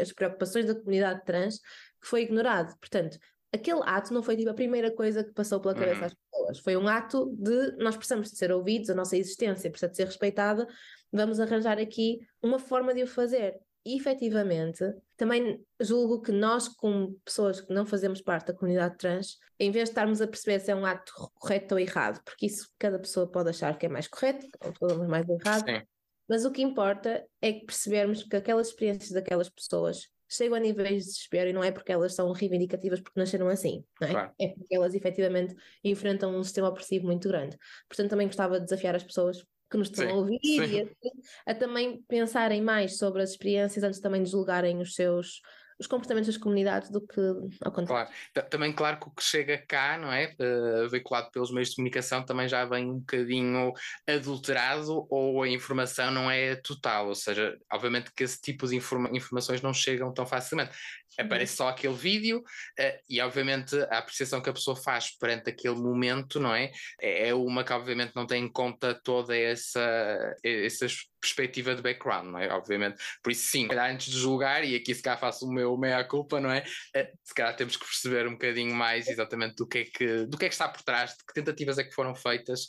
as preocupações da comunidade trans, que foi ignorado. Portanto, aquele ato não foi tipo a primeira coisa que passou pela cabeça uhum. às pessoas. Foi um ato de nós precisamos de ser ouvidos, a nossa existência precisa de ser respeitada, vamos arranjar aqui uma forma de o fazer efetivamente, também julgo que nós, como pessoas que não fazemos parte da comunidade trans, em vez de estarmos a perceber se é um ato correto ou errado, porque isso cada pessoa pode achar que é mais correto, ou mais errado, Sim. mas o que importa é que percebermos que aquelas experiências daquelas pessoas chegam a níveis de desespero e não é porque elas são reivindicativas porque nasceram assim, não é? Claro. É porque elas efetivamente enfrentam um sistema opressivo muito grande. Portanto, também gostava de desafiar as pessoas que nos estão sim, a ouvir sim. e assim, a também pensarem mais sobre as experiências antes também de julgarem os seus os comportamentos das comunidades do que ao contrário. Claro. Também, claro que o que chega cá, não é? Uh, veiculado pelos meios de comunicação, também já vem um bocadinho adulterado ou a informação não é total, ou seja, obviamente que esse tipo de informa informações não chegam tão facilmente. Aparece só aquele vídeo uh, e, obviamente, a apreciação que a pessoa faz perante aquele momento, não é? É uma que, obviamente, não tem em conta toda essa, essas perspectiva de background, não é? Obviamente. Por isso, sim, antes de julgar, e aqui se calhar faço o meu meia-culpa, não é? Eh, se calhar temos que perceber um bocadinho mais exatamente do que, é que, do que é que está por trás, de que tentativas é que foram feitas,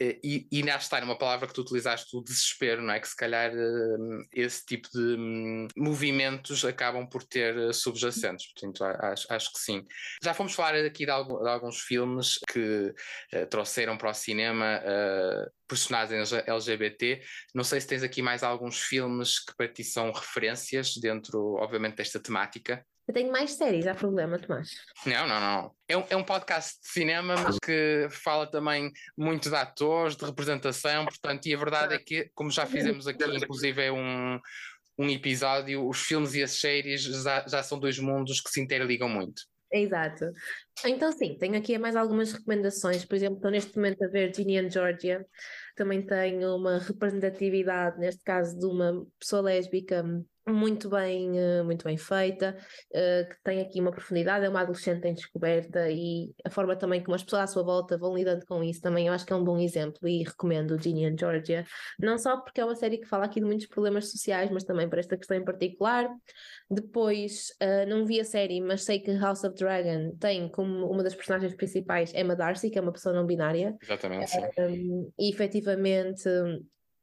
eh, e, e lá está numa palavra que tu utilizaste, o desespero, não é? Que se calhar eh, esse tipo de hum, movimentos acabam por ter subjacentes, portanto, acho, acho que sim. Já fomos falar aqui de, alguns filmes que trouxeram para o cinema. Personagens LGBT. Não sei se tens aqui mais alguns filmes que para ti são referências dentro, obviamente, desta temática. Eu tenho mais séries, há problema, Tomás? Não, não, não. É um, é um podcast de cinema, mas que fala também muito de atores, de representação, portanto, e a verdade é que, como já fizemos aqui, inclusive é um, um episódio, os filmes e as séries já, já são dois mundos que se interligam muito. Exato. Então, sim, tenho aqui mais algumas recomendações. Por exemplo, estou neste momento a ver Ginny and Georgia. Também tenho uma representatividade, neste caso, de uma pessoa lésbica muito bem, eh, muito bem feita, eh, que tem aqui uma profundidade, é uma adolescente em descoberta e a forma também como as pessoas à sua volta vão lidando com isso também eu acho que é um bom exemplo e recomendo Ginny and Georgia, não só porque é uma série que fala aqui de muitos problemas sociais, mas também por esta questão em particular. Depois, uh, não vi a série, mas sei que House of Dragon tem como uma das personagens principais Emma Darcy, que é uma pessoa não binária. Exatamente, sim. E efetivamente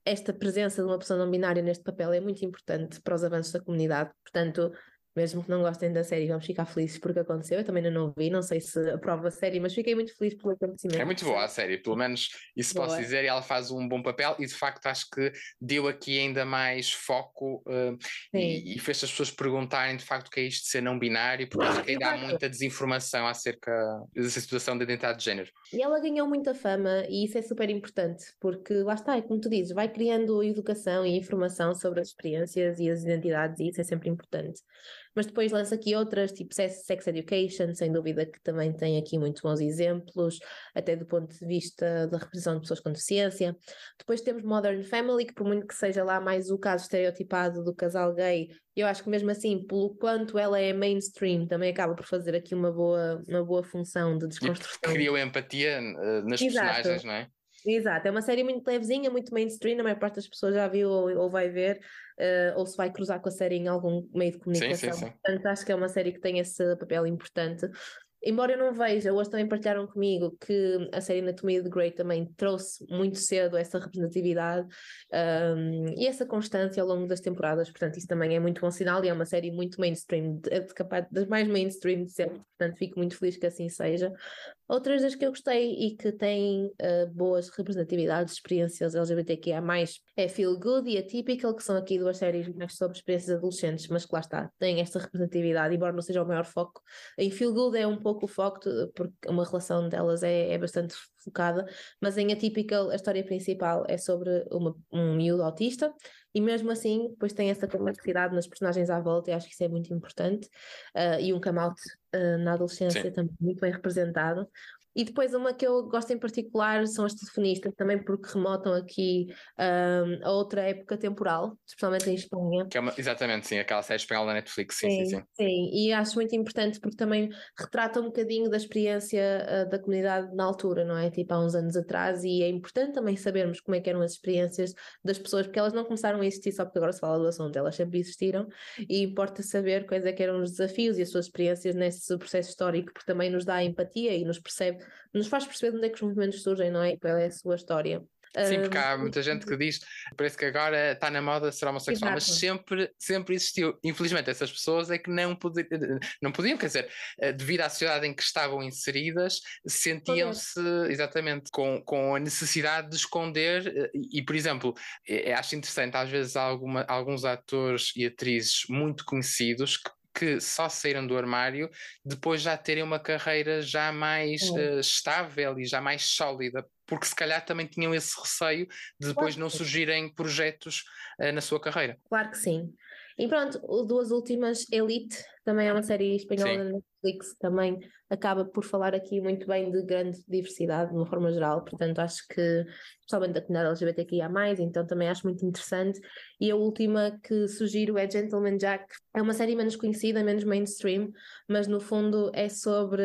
esta presença de uma pessoa não binária neste papel é muito importante para os avanços da comunidade. Portanto, mesmo que não gostem da série, vamos ficar felizes porque aconteceu. Eu também não vi, não sei se aprovo a série, mas fiquei muito feliz pelo acontecimento. É muito boa a série, pelo menos isso boa. posso dizer, e ela faz um bom papel e de facto acho que deu aqui ainda mais foco uh, e, e, fez as pessoas perguntarem de facto o que é isto de ser não binário, porque acho que ainda há muita desinformação acerca dessa situação de identidade de género. E ela ganhou muita fama e isso é super importante, porque lá está, é como tu dizes, vai criando educação e informação sobre as experiências e as identidades e isso é sempre importante. Mas depois lança aqui outras, tipo Sex Education, sem dúvida que também tem aqui muitos bons exemplos, até do ponto de vista da representação de pessoas com deficiência. Depois temos Modern Family, que por muito que seja lá mais o caso estereotipado do casal gay, eu acho que mesmo assim, pelo quanto ela é mainstream, também acaba por fazer aqui uma boa, uma boa função de desconstrução. Criou empatia uh, nas Exato. personagens, não é? Exato, é uma série muito levezinha, muito mainstream, a maior parte das pessoas já viu ou, ou vai ver, uh, ou se vai cruzar com a série em algum meio de comunicação. Sim, sim, sim. Portanto, acho que é uma série que tem esse papel importante. Embora eu não veja, hoje também partilharam comigo que a série Anatomia de Grey também trouxe muito cedo essa representatividade um, e essa constância ao longo das temporadas, portanto isso também é muito bom sinal e é uma série muito mainstream, de, de, das mais mainstream de sempre, portanto fico muito feliz que assim seja. Outras das que eu gostei e que têm uh, boas representatividades, experiências LGBTQIA+, é Feel Good e Atypical, que são aqui duas séries mais sobre experiências adolescentes, mas que lá está, têm esta representatividade, embora não seja o maior foco. Em Feel Good é um pouco o foco, porque uma relação delas é, é bastante focada, mas em Atypical a história principal é sobre uma, um miúdo autista, e mesmo assim depois tem essa complexidade nas personagens à volta e acho que isso é muito importante uh, e um come out uh, na adolescência Sim. também muito bem representado e depois uma que eu gosto em particular são as telefonistas, também porque remotam aqui um, a outra época temporal, especialmente em Espanha. É uma, exatamente, sim, aquela série espanhola da Netflix, sim, sim, sim, sim. Sim, e acho muito importante porque também retrata um bocadinho da experiência uh, da comunidade na altura, não é? Tipo há uns anos atrás, e é importante também sabermos como é que eram as experiências das pessoas, porque elas não começaram a existir só porque agora se fala do assunto, elas sempre existiram, e importa saber quais é que eram os desafios e as suas experiências nesse processo histórico, porque também nos dá empatia e nos percebe nos faz perceber de onde é que os movimentos surgem, não é? E qual é a sua história. Sim, porque há muita gente que diz, parece que agora está na moda ser homossexual, Exato. mas sempre, sempre existiu. Infelizmente, essas pessoas é que não, poder, não podiam, quer dizer, eh, devido à sociedade em que estavam inseridas, sentiam-se exatamente com, com a necessidade de esconder. Eh, e, por exemplo, acho interessante, às vezes, alguma, alguns atores e atrizes muito conhecidos que que só saíram do armário depois já terem uma carreira já mais uh, estável e já mais sólida, porque se calhar também tinham esse receio de depois claro não surgirem projetos uh, na sua carreira. Claro que sim. E pronto, duas últimas, Elite, também é uma série espanhola na Netflix, também acaba por falar aqui muito bem de grande diversidade de uma forma geral, portanto acho que, especialmente da comunidade LGBTQIA+, então também acho muito interessante. E a última que sugiro é Gentleman Jack, é uma série menos conhecida, menos mainstream, mas no fundo é sobre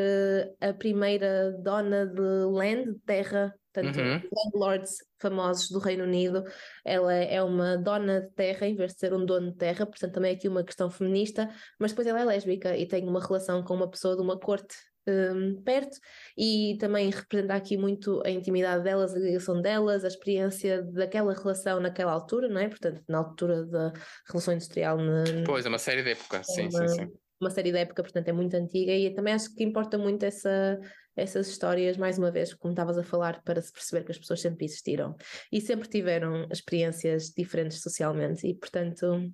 a primeira dona de land, terra, portanto, uhum. landlords famosos do Reino Unido. Ela é uma dona de terra em vez de ser um dono de terra, portanto, também é aqui uma questão feminista, mas depois ela é lésbica e tem uma relação com uma pessoa de uma corte um, perto e também representa aqui muito a intimidade delas, a ligação delas, a experiência daquela relação naquela altura, não é? Portanto, na altura da Revolução Industrial. Na, pois, é uma série de época, sim, uma, sim, sim. Uma série de época, portanto, é muito antiga e também acho que importa muito essa, essas histórias, mais uma vez, como estavas a falar, para se perceber que as pessoas sempre existiram e sempre tiveram experiências diferentes socialmente e, portanto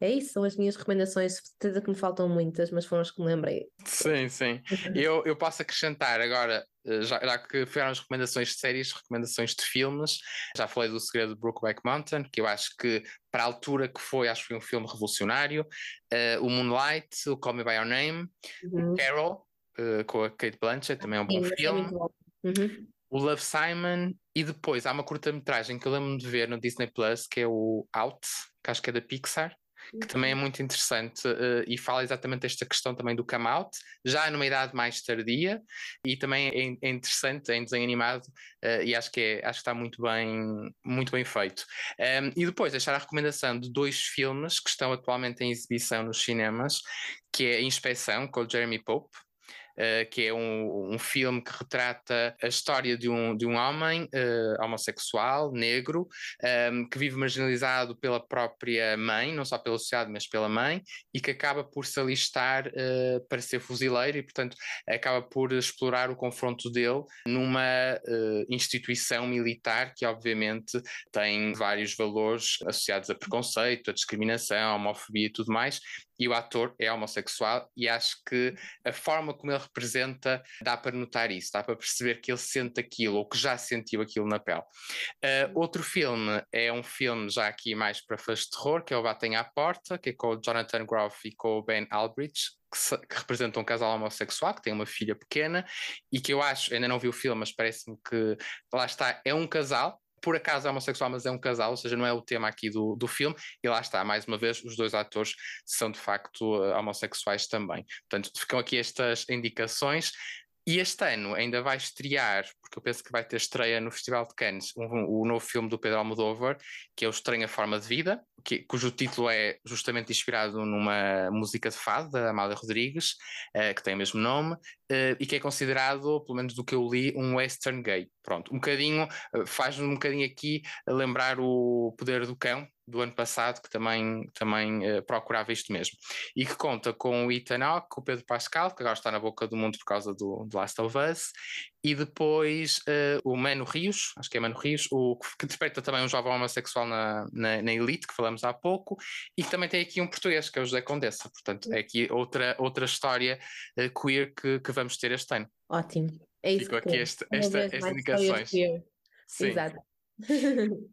é isso, são as minhas recomendações. Certeza que me faltam muitas, mas foram as que me lembrei. Sim, sim. eu, eu posso acrescentar agora, eh, já, já que foram as recomendações de séries, recomendações de filmes. Já falei do Segredo de Brookback Mountain, que eu acho que, para a altura que foi, acho que foi um filme revolucionário. Uh, o Moonlight, o Call Me By Your Name, uhum. o Carol, uh, com a Kate Blanchett, também é um bom sim, é filme. É bom. Uhum. O Love Simon, e depois há uma curta-metragem que eu lembro-me de ver no Disney Plus, que é o Out, que acho que é da Pixar que também é uhum. muito interessante uh, e fala exatamente esta questão também do come out, já numa idade mais tardia, e também é, é interessante em desenho animado uh, e acho que, é, acho que está muito bem, muito bem feito. Um, e depois deixar a recomendação de dois filmes que estão atualmente em exibição nos cinemas, que é Inspeção, com o Jeremy Pope, uh, que é um, um, filme que retrata a história de um, de um homem uh, homossexual, negro, um, ehm, que vive marginalizado pela própria mãe, não só pela sociedade, mas pela mãe, e que acaba por se alistar uh, para ser fuzileiro e, portanto, acaba por explorar o confronto dele numa instituição militar que, obviamente, tem vários valores associados a preconceito, a discriminação, a homofobia e tudo mais, e o ator é homossexual e acho que a forma como ele representa dá para notar isso, dá para perceber que ele sente aquilo ou que já sentiu aquilo na pele. Uh, outro filme é um filme já aqui mais para fãs de terror, que é o Batem à Porta, que é com o Jonathan Groff e com o Ben Albridge, que, se, que, representa um casal homossexual que tem uma filha pequena e que eu acho, ainda não vi o filme, mas parece-me que lá está, é um casal por acaso é homossexual, mas é um casal, ou seja, não é o tema aqui do, do filme, e lá está, mais uma vez, os dois atores são de facto uh, homossexuais também. Portanto, ficam aqui estas indicações. E este ano ainda vai estrear, porque eu penso que vai ter estreia no Festival de Cannes, um, o novo filme do Pedro Almodóvar, que é o Estranha Forma de Vida, que, cujo título é justamente inspirado numa música de fado da Amália Rodrigues, uh, que tem o mesmo nome, uh, e que é considerado, pelo menos do que eu li, um western gay. Pronto, um bocadinho, uh, faz um bocadinho aqui lembrar o Poder do Cão, do ano passado, que também, também uh, procurava isto mesmo. E que conta com o Ethan Hawke, o Pedro Pascal, que agora está na boca do mundo por causa do, do Last of Us, e depois uh, o Mano Rios, acho que é Mano Rios, o, que desperta também um jovem homossexual na, na, na, Elite, que falamos há pouco, e que também tem aqui um português, que é o José Condessa. Portanto, é aqui outra, outra história uh, queer que, que vamos ter este ano. Ótimo. É isso Fico aqui este, esta, estas indicações. Sim. Exato.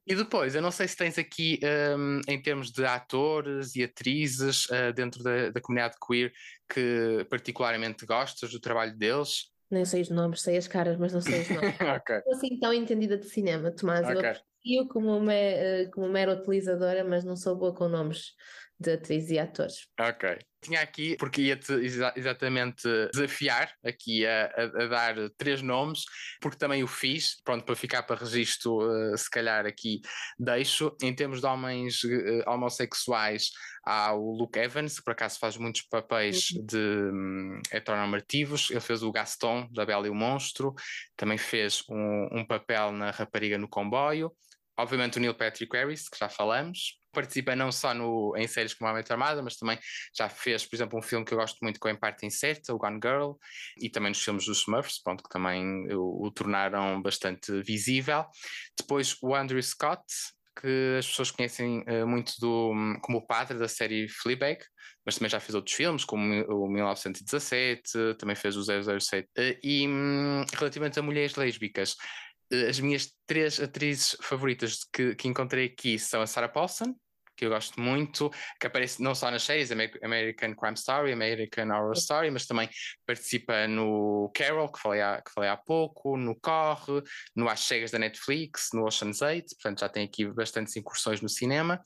e depois, eu não sei se tens aqui, um, em termos de atores e atrizes uh, dentro da, da, comunidade queer, que particularmente gostas do trabalho deles. Nem sei os nomes, sei as caras, mas não sei os nomes. okay. Estou assim tão entendida de cinema, Tomás. Okay. Eu aprecio como, me, eh, como mera utilizadora, mas não sou boa com nomes de atrizes e atores. Ok. Tinha aqui, porque ia-te exa exatamente desafiar aqui a, a, a, dar três nomes, porque também o fiz, pronto, para ficar para registro, uh, se calhar aqui deixo. Em termos de homens uh, homossexuais, há o Luke Evans, que por acaso faz muitos papéis uhum. de um, heteronormativos. Ele fez o Gaston, da Bela e o Monstro, também fez um, um papel na Rapariga no Comboio. Obviamente o Neil Patrick Harris, que já falamos, participa não só no, em séries como a Mente Armada, mas também já fez, por exemplo, um filme que eu gosto muito com em parte incerta, o Gone Girl, e também nos filmes dos Smurfs, pronto, que também o, o tornaram bastante visível. Depois o Andrew Scott, que as pessoas conhecem uh, muito do, como o padre da série Fleabag, mas também já fez outros filmes, como o 1917, também fez o 007. Uh, e um, relativamente a mulheres lésbicas, uh, as minhas três atrizes favoritas que, que encontrei aqui são a Sarah Paulson, que eu gosto muito, que aparece não só nas séries American Crime Story, American Horror Story, mas também participa no Carol, que falei há, que falei há pouco, no Corre, no As Cegas da Netflix, no Ocean's 8, portanto já tem aqui bastantes incursões no cinema.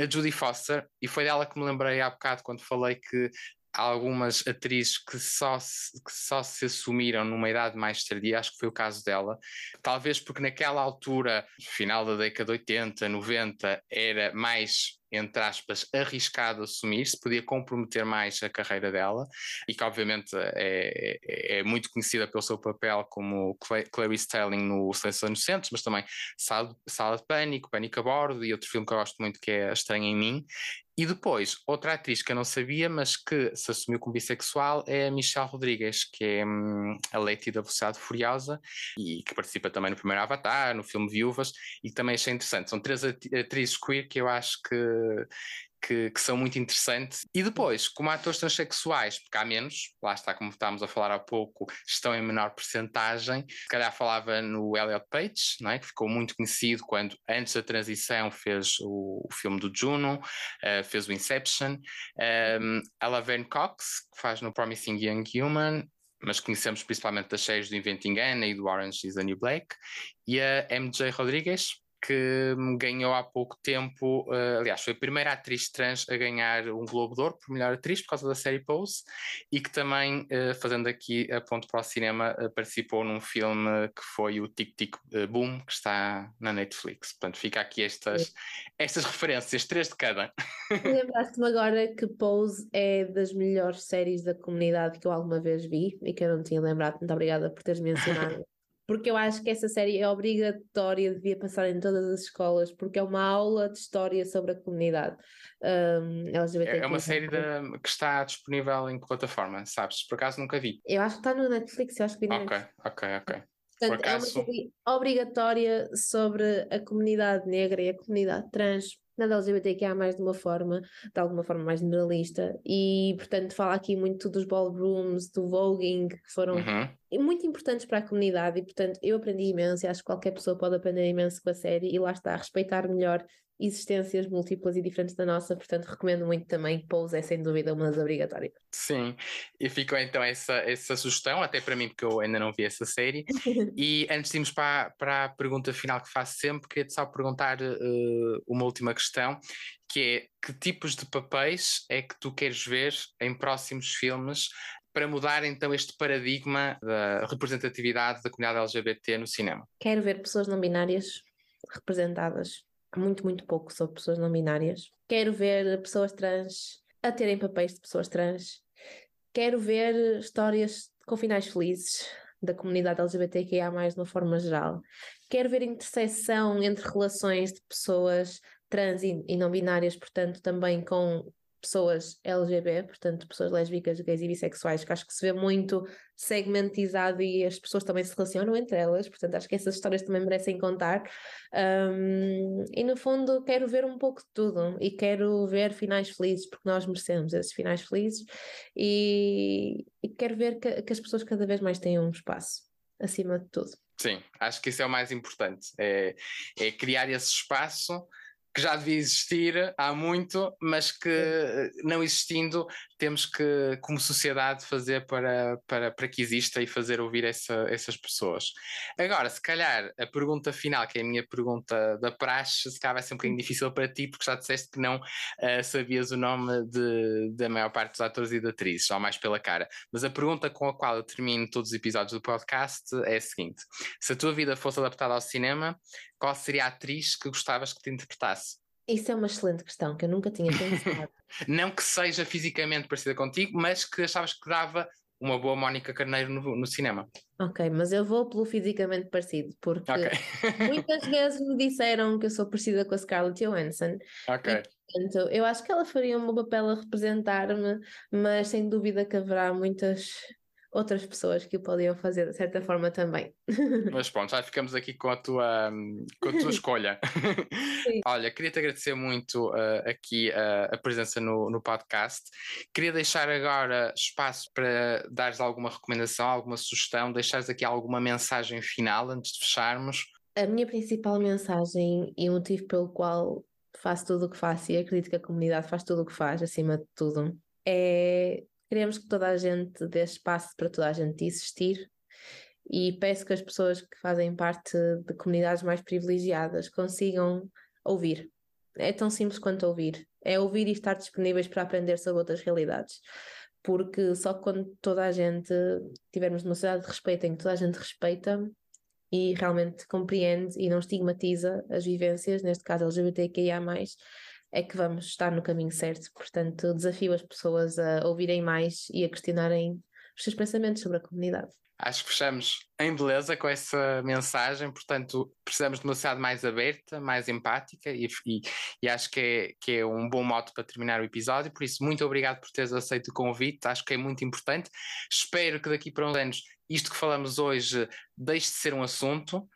A Judy Foster, e foi dela que me lembrei há bocado quando falei que algumas atrizes que só, se, que só se assumiram numa idade mais tardia, acho que foi o caso dela, talvez porque naquela altura, final da década de 80, 90, era mais entre aspas, arriscado assumir-se, podia comprometer mais a carreira dela e que obviamente é, é, é muito conhecida pelo seu papel como Clarice Sterling no Silêncio Inocentes, mas também Sala, Sala de Pânico, Pânico a Bordo e outro filme que eu gosto muito que é Estranha em Mim e depois, outra atriz que eu não sabia, mas que se assumiu como bissexual é a Michelle Rodrigues, que é hum, a Lady da Velocidade Furiosa e que participa também no primeiro Avatar, no filme Viúvas, e também achei interessante. São três atrizes queer que eu acho que, que, que, são muito interessantes. E depois, como atores transexuais, porque há menos, lá está, como estávamos a falar há pouco, estão em menor percentagem. Se calhar falava no Elliot Page, não é? que ficou muito conhecido quando, antes da transição, fez o, o filme do Juno, uh, fez o Inception. Um, a Laverne Cox, que faz no Promising Young Human, mas conhecemos principalmente das séries do Inventing Anna e do Orange is the New Black. E a MJ Rodrigues, que ganhou há pouco tempo, uh, aliás, foi a primeira atriz trans a ganhar um Globo de Ouro por melhor atriz por causa da série Pose e que também, uh, fazendo aqui a ponto para o cinema, uh, participou num filme que foi o Tic Tic Boom, que está na Netflix. Portanto, fica aqui estas, estas referências, três de cada. Lembraste-me agora que Pose é das melhores séries da comunidade que eu alguma vez vi e que eu não tinha lembrado. Muito obrigada por teres mencionado. porque eu acho que essa série é obrigatória, devia passar em todas as escolas, porque é uma aula de história sobre a comunidade. Um, é uma série de, que está disponível em que plataforma, sabes? Por acaso nunca vi. Eu acho que está no Netflix, eu acho que vi no Ok, ok, ok. Portanto, acaso... é uma série obrigatória sobre a comunidade negra e a comunidade trans na LGBTQIA mais de uma forma, de alguma forma mais generalista, e portanto fala aqui muito dos ballrooms, do voguing, que foram uhum. muito importantes para a comunidade, e portanto eu aprendi imenso, e acho que qualquer pessoa pode aprender imenso com a série, e lá está, respeitar melhor existências múltiplas e diferentes da nossa, portanto recomendo muito também. Pose é sem dúvida uma das obrigatórias. Sim, e ficou então essa, essa sugestão, até para mim, porque eu ainda não vi essa série. e antes de irmos para, para a pergunta final que faço sempre, queria-te só perguntar uh, uma última questão, que é que tipos de papéis é que tu queres ver em próximos filmes para mudar então este paradigma da representatividade da comunidade LGBT no cinema? Quero ver pessoas não binárias representadas muito, muito pouco sobre pessoas não binárias. Quero ver pessoas trans a terem papéis de pessoas trans. Quero ver histórias com finais felizes da comunidade LGBTQIA, de uma forma geral. Quero ver interseção entre relações de pessoas trans e, e não binárias, portanto, também com pessoas LGB, portanto, pessoas lésbicas, gays e bissexuais, que acho que se vê muito segmentizado e as pessoas também se relacionam entre elas, portanto, acho que essas histórias também merecem contar. Um, e no fundo, quero ver um pouco de tudo e quero ver finais felizes, porque nós merecemos esses finais felizes e, e quero ver que, que as pessoas cada vez mais tenham um espaço acima de tudo. Sim, acho que isso é o mais importante, é, é criar esse espaço que já devia existir há muito, mas que não existindo, temos que, como sociedade, fazer para, para, para que exista e fazer ouvir essa, essas pessoas. Agora, se calhar, a pergunta final, que é a minha pergunta da praxe, se calhar vai ser um bocadinho difícil para ti, porque já disseste que não uh, sabias o nome de, da maior parte dos atores e de atrizes, só mais pela cara. Mas a pergunta com a qual eu termino todos os episódios do podcast é a seguinte: se a tua vida fosse adaptada ao cinema, qual seria a atriz que gostavas que te interpretasse? Isso é uma excelente questão que eu nunca tinha pensado. não que seja fisicamente parecida contigo, mas que achavas que dava uma boa Mónica Carneiro no, no, cinema. Ok, mas eu vou pelo fisicamente parecido, porque okay. muitas vezes me disseram que eu sou parecida com a Scarlett Johansson. Ok. E, portanto, eu acho que ela faria um bom papel a representar-me, mas sem dúvida que haverá muitas outras pessoas que o podiam fazer de certa forma também. Mas pronto, já ficamos aqui com a tua, com a tua escolha. Olha, queria-te agradecer muito uh, aqui uh, a presença no, no podcast. Queria deixar agora espaço para dares alguma recomendação, alguma sugestão, deixares aqui alguma mensagem final antes de fecharmos. A minha principal mensagem e o motivo pelo qual faço tudo o que faço e acredito que a comunidade faz tudo o que faz, acima de tudo, é Queremos que toda a gente dê espaço para toda a gente existir e peço que as pessoas que fazem parte de comunidades mais privilegiadas consigam ouvir. É tão simples quanto ouvir. É ouvir e estar disponíveis para aprender sobre outras realidades. Porque só quando toda a gente tivermos uma sociedade de respeito em que toda a gente respeita e realmente compreende e não estigmatiza as vivências, neste caso LGBTQIA, é que vamos estar no caminho certo. Portanto, desafio as pessoas a ouvirem mais e a questionarem os seus pensamentos sobre a comunidade. Acho que fechamos em beleza com essa mensagem, portanto, precisamos de uma sociedade mais aberta, mais empática e, e, e, acho que é, que é um bom modo para terminar o episódio. Por isso, muito obrigado por teres aceito o convite, acho que é muito importante. Espero que daqui para uns anos isto que falamos hoje deixe de ser um assunto,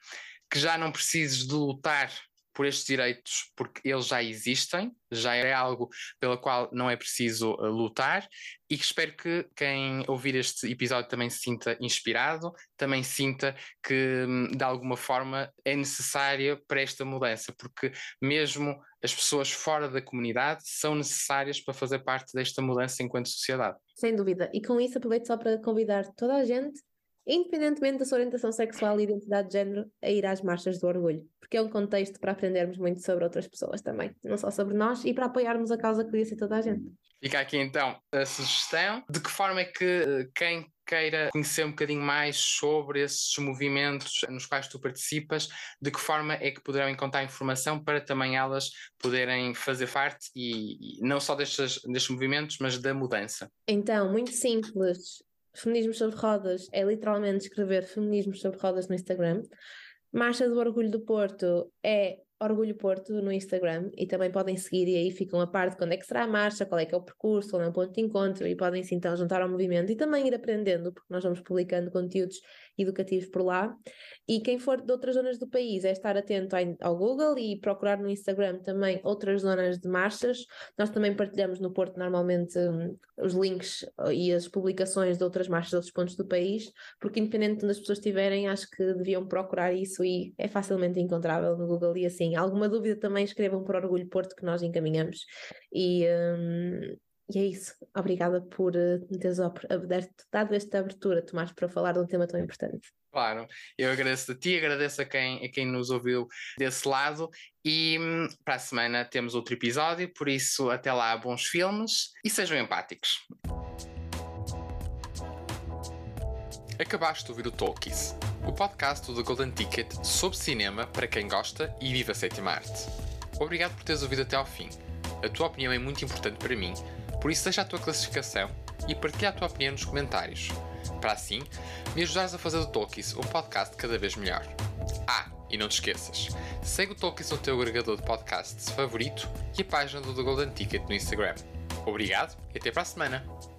que já não precises de lutar por estes direitos, porque eles já existem, já é algo pelo qual não é preciso uh, lutar, e que espero que quem ouvir este episódio também se sinta inspirado, também sinta que hum, de alguma forma é necessária para esta mudança, porque mesmo as pessoas fora da comunidade são necessárias para fazer parte desta mudança enquanto sociedade. Sem dúvida, e com isso aproveito só para convidar toda a gente independentemente da sua orientação sexual e identidade de género, a ir às marchas do orgulho, porque é um contexto para aprendermos muito sobre outras pessoas também, não só sobre nós, e para apoiarmos a causa que ser toda a gente. Fica aqui então a sugestão de que forma é que eh, quem queira conhecer um bocadinho mais sobre esses movimentos nos quais tu participas, de que forma é que poderão encontrar informação para também elas poderem fazer parte e, e não só destes, destes movimentos, mas da mudança? Então, muito simples. Feminismo sobre Rodas é literalmente escrever Feminismo sobre Rodas no Instagram. Marcha do Orgulho do Porto é Orgulho Porto no Instagram e também podem seguir e aí ficam a parte de quando é que será a marcha, qual é que é o percurso, qual é o ponto de encontro e podem se então juntar ao movimento e também ir aprendendo, porque nós vamos publicando conteúdos educativos por lá. E quem for de outras zonas do país é estar atento ao Google e procurar no Instagram também outras zonas de marchas. Nós também partilhamos no Porto normalmente um, os links uh, e as publicações de outras marchas de outros pontos do país, porque independente de onde as pessoas estiverem, acho que deviam procurar isso e é facilmente encontrável no Google. E assim, alguma dúvida também escrevam para Orgulho Porto que nós encaminhamos. E, um, e é isso. Obrigada por uh, me teres dado esta abertura, Tomás, para falar de um tema tão importante. Claro, eu agradeço a ti, agradeço a quem, a quem nos ouviu desse lado e hum, para a semana temos outro episódio, por isso até lá bons filmes e sejam empáticos. Acabaste de ouvir o Talkies, o podcast do The Golden Ticket sobre cinema para quem gosta e vive a sétima arte. Obrigado por teres ouvido até ao fim. A tua opinião é muito importante para mim, por isso deixa a tua classificação e partilha a tua opinião nos comentários para assim me ajudares a fazer do Talkies um podcast cada vez melhor. Ah, e não te esqueças, segue o Talkies no teu agregador de podcasts favorito e a página do The Golden Ticket no Instagram. Obrigado e até para a semana!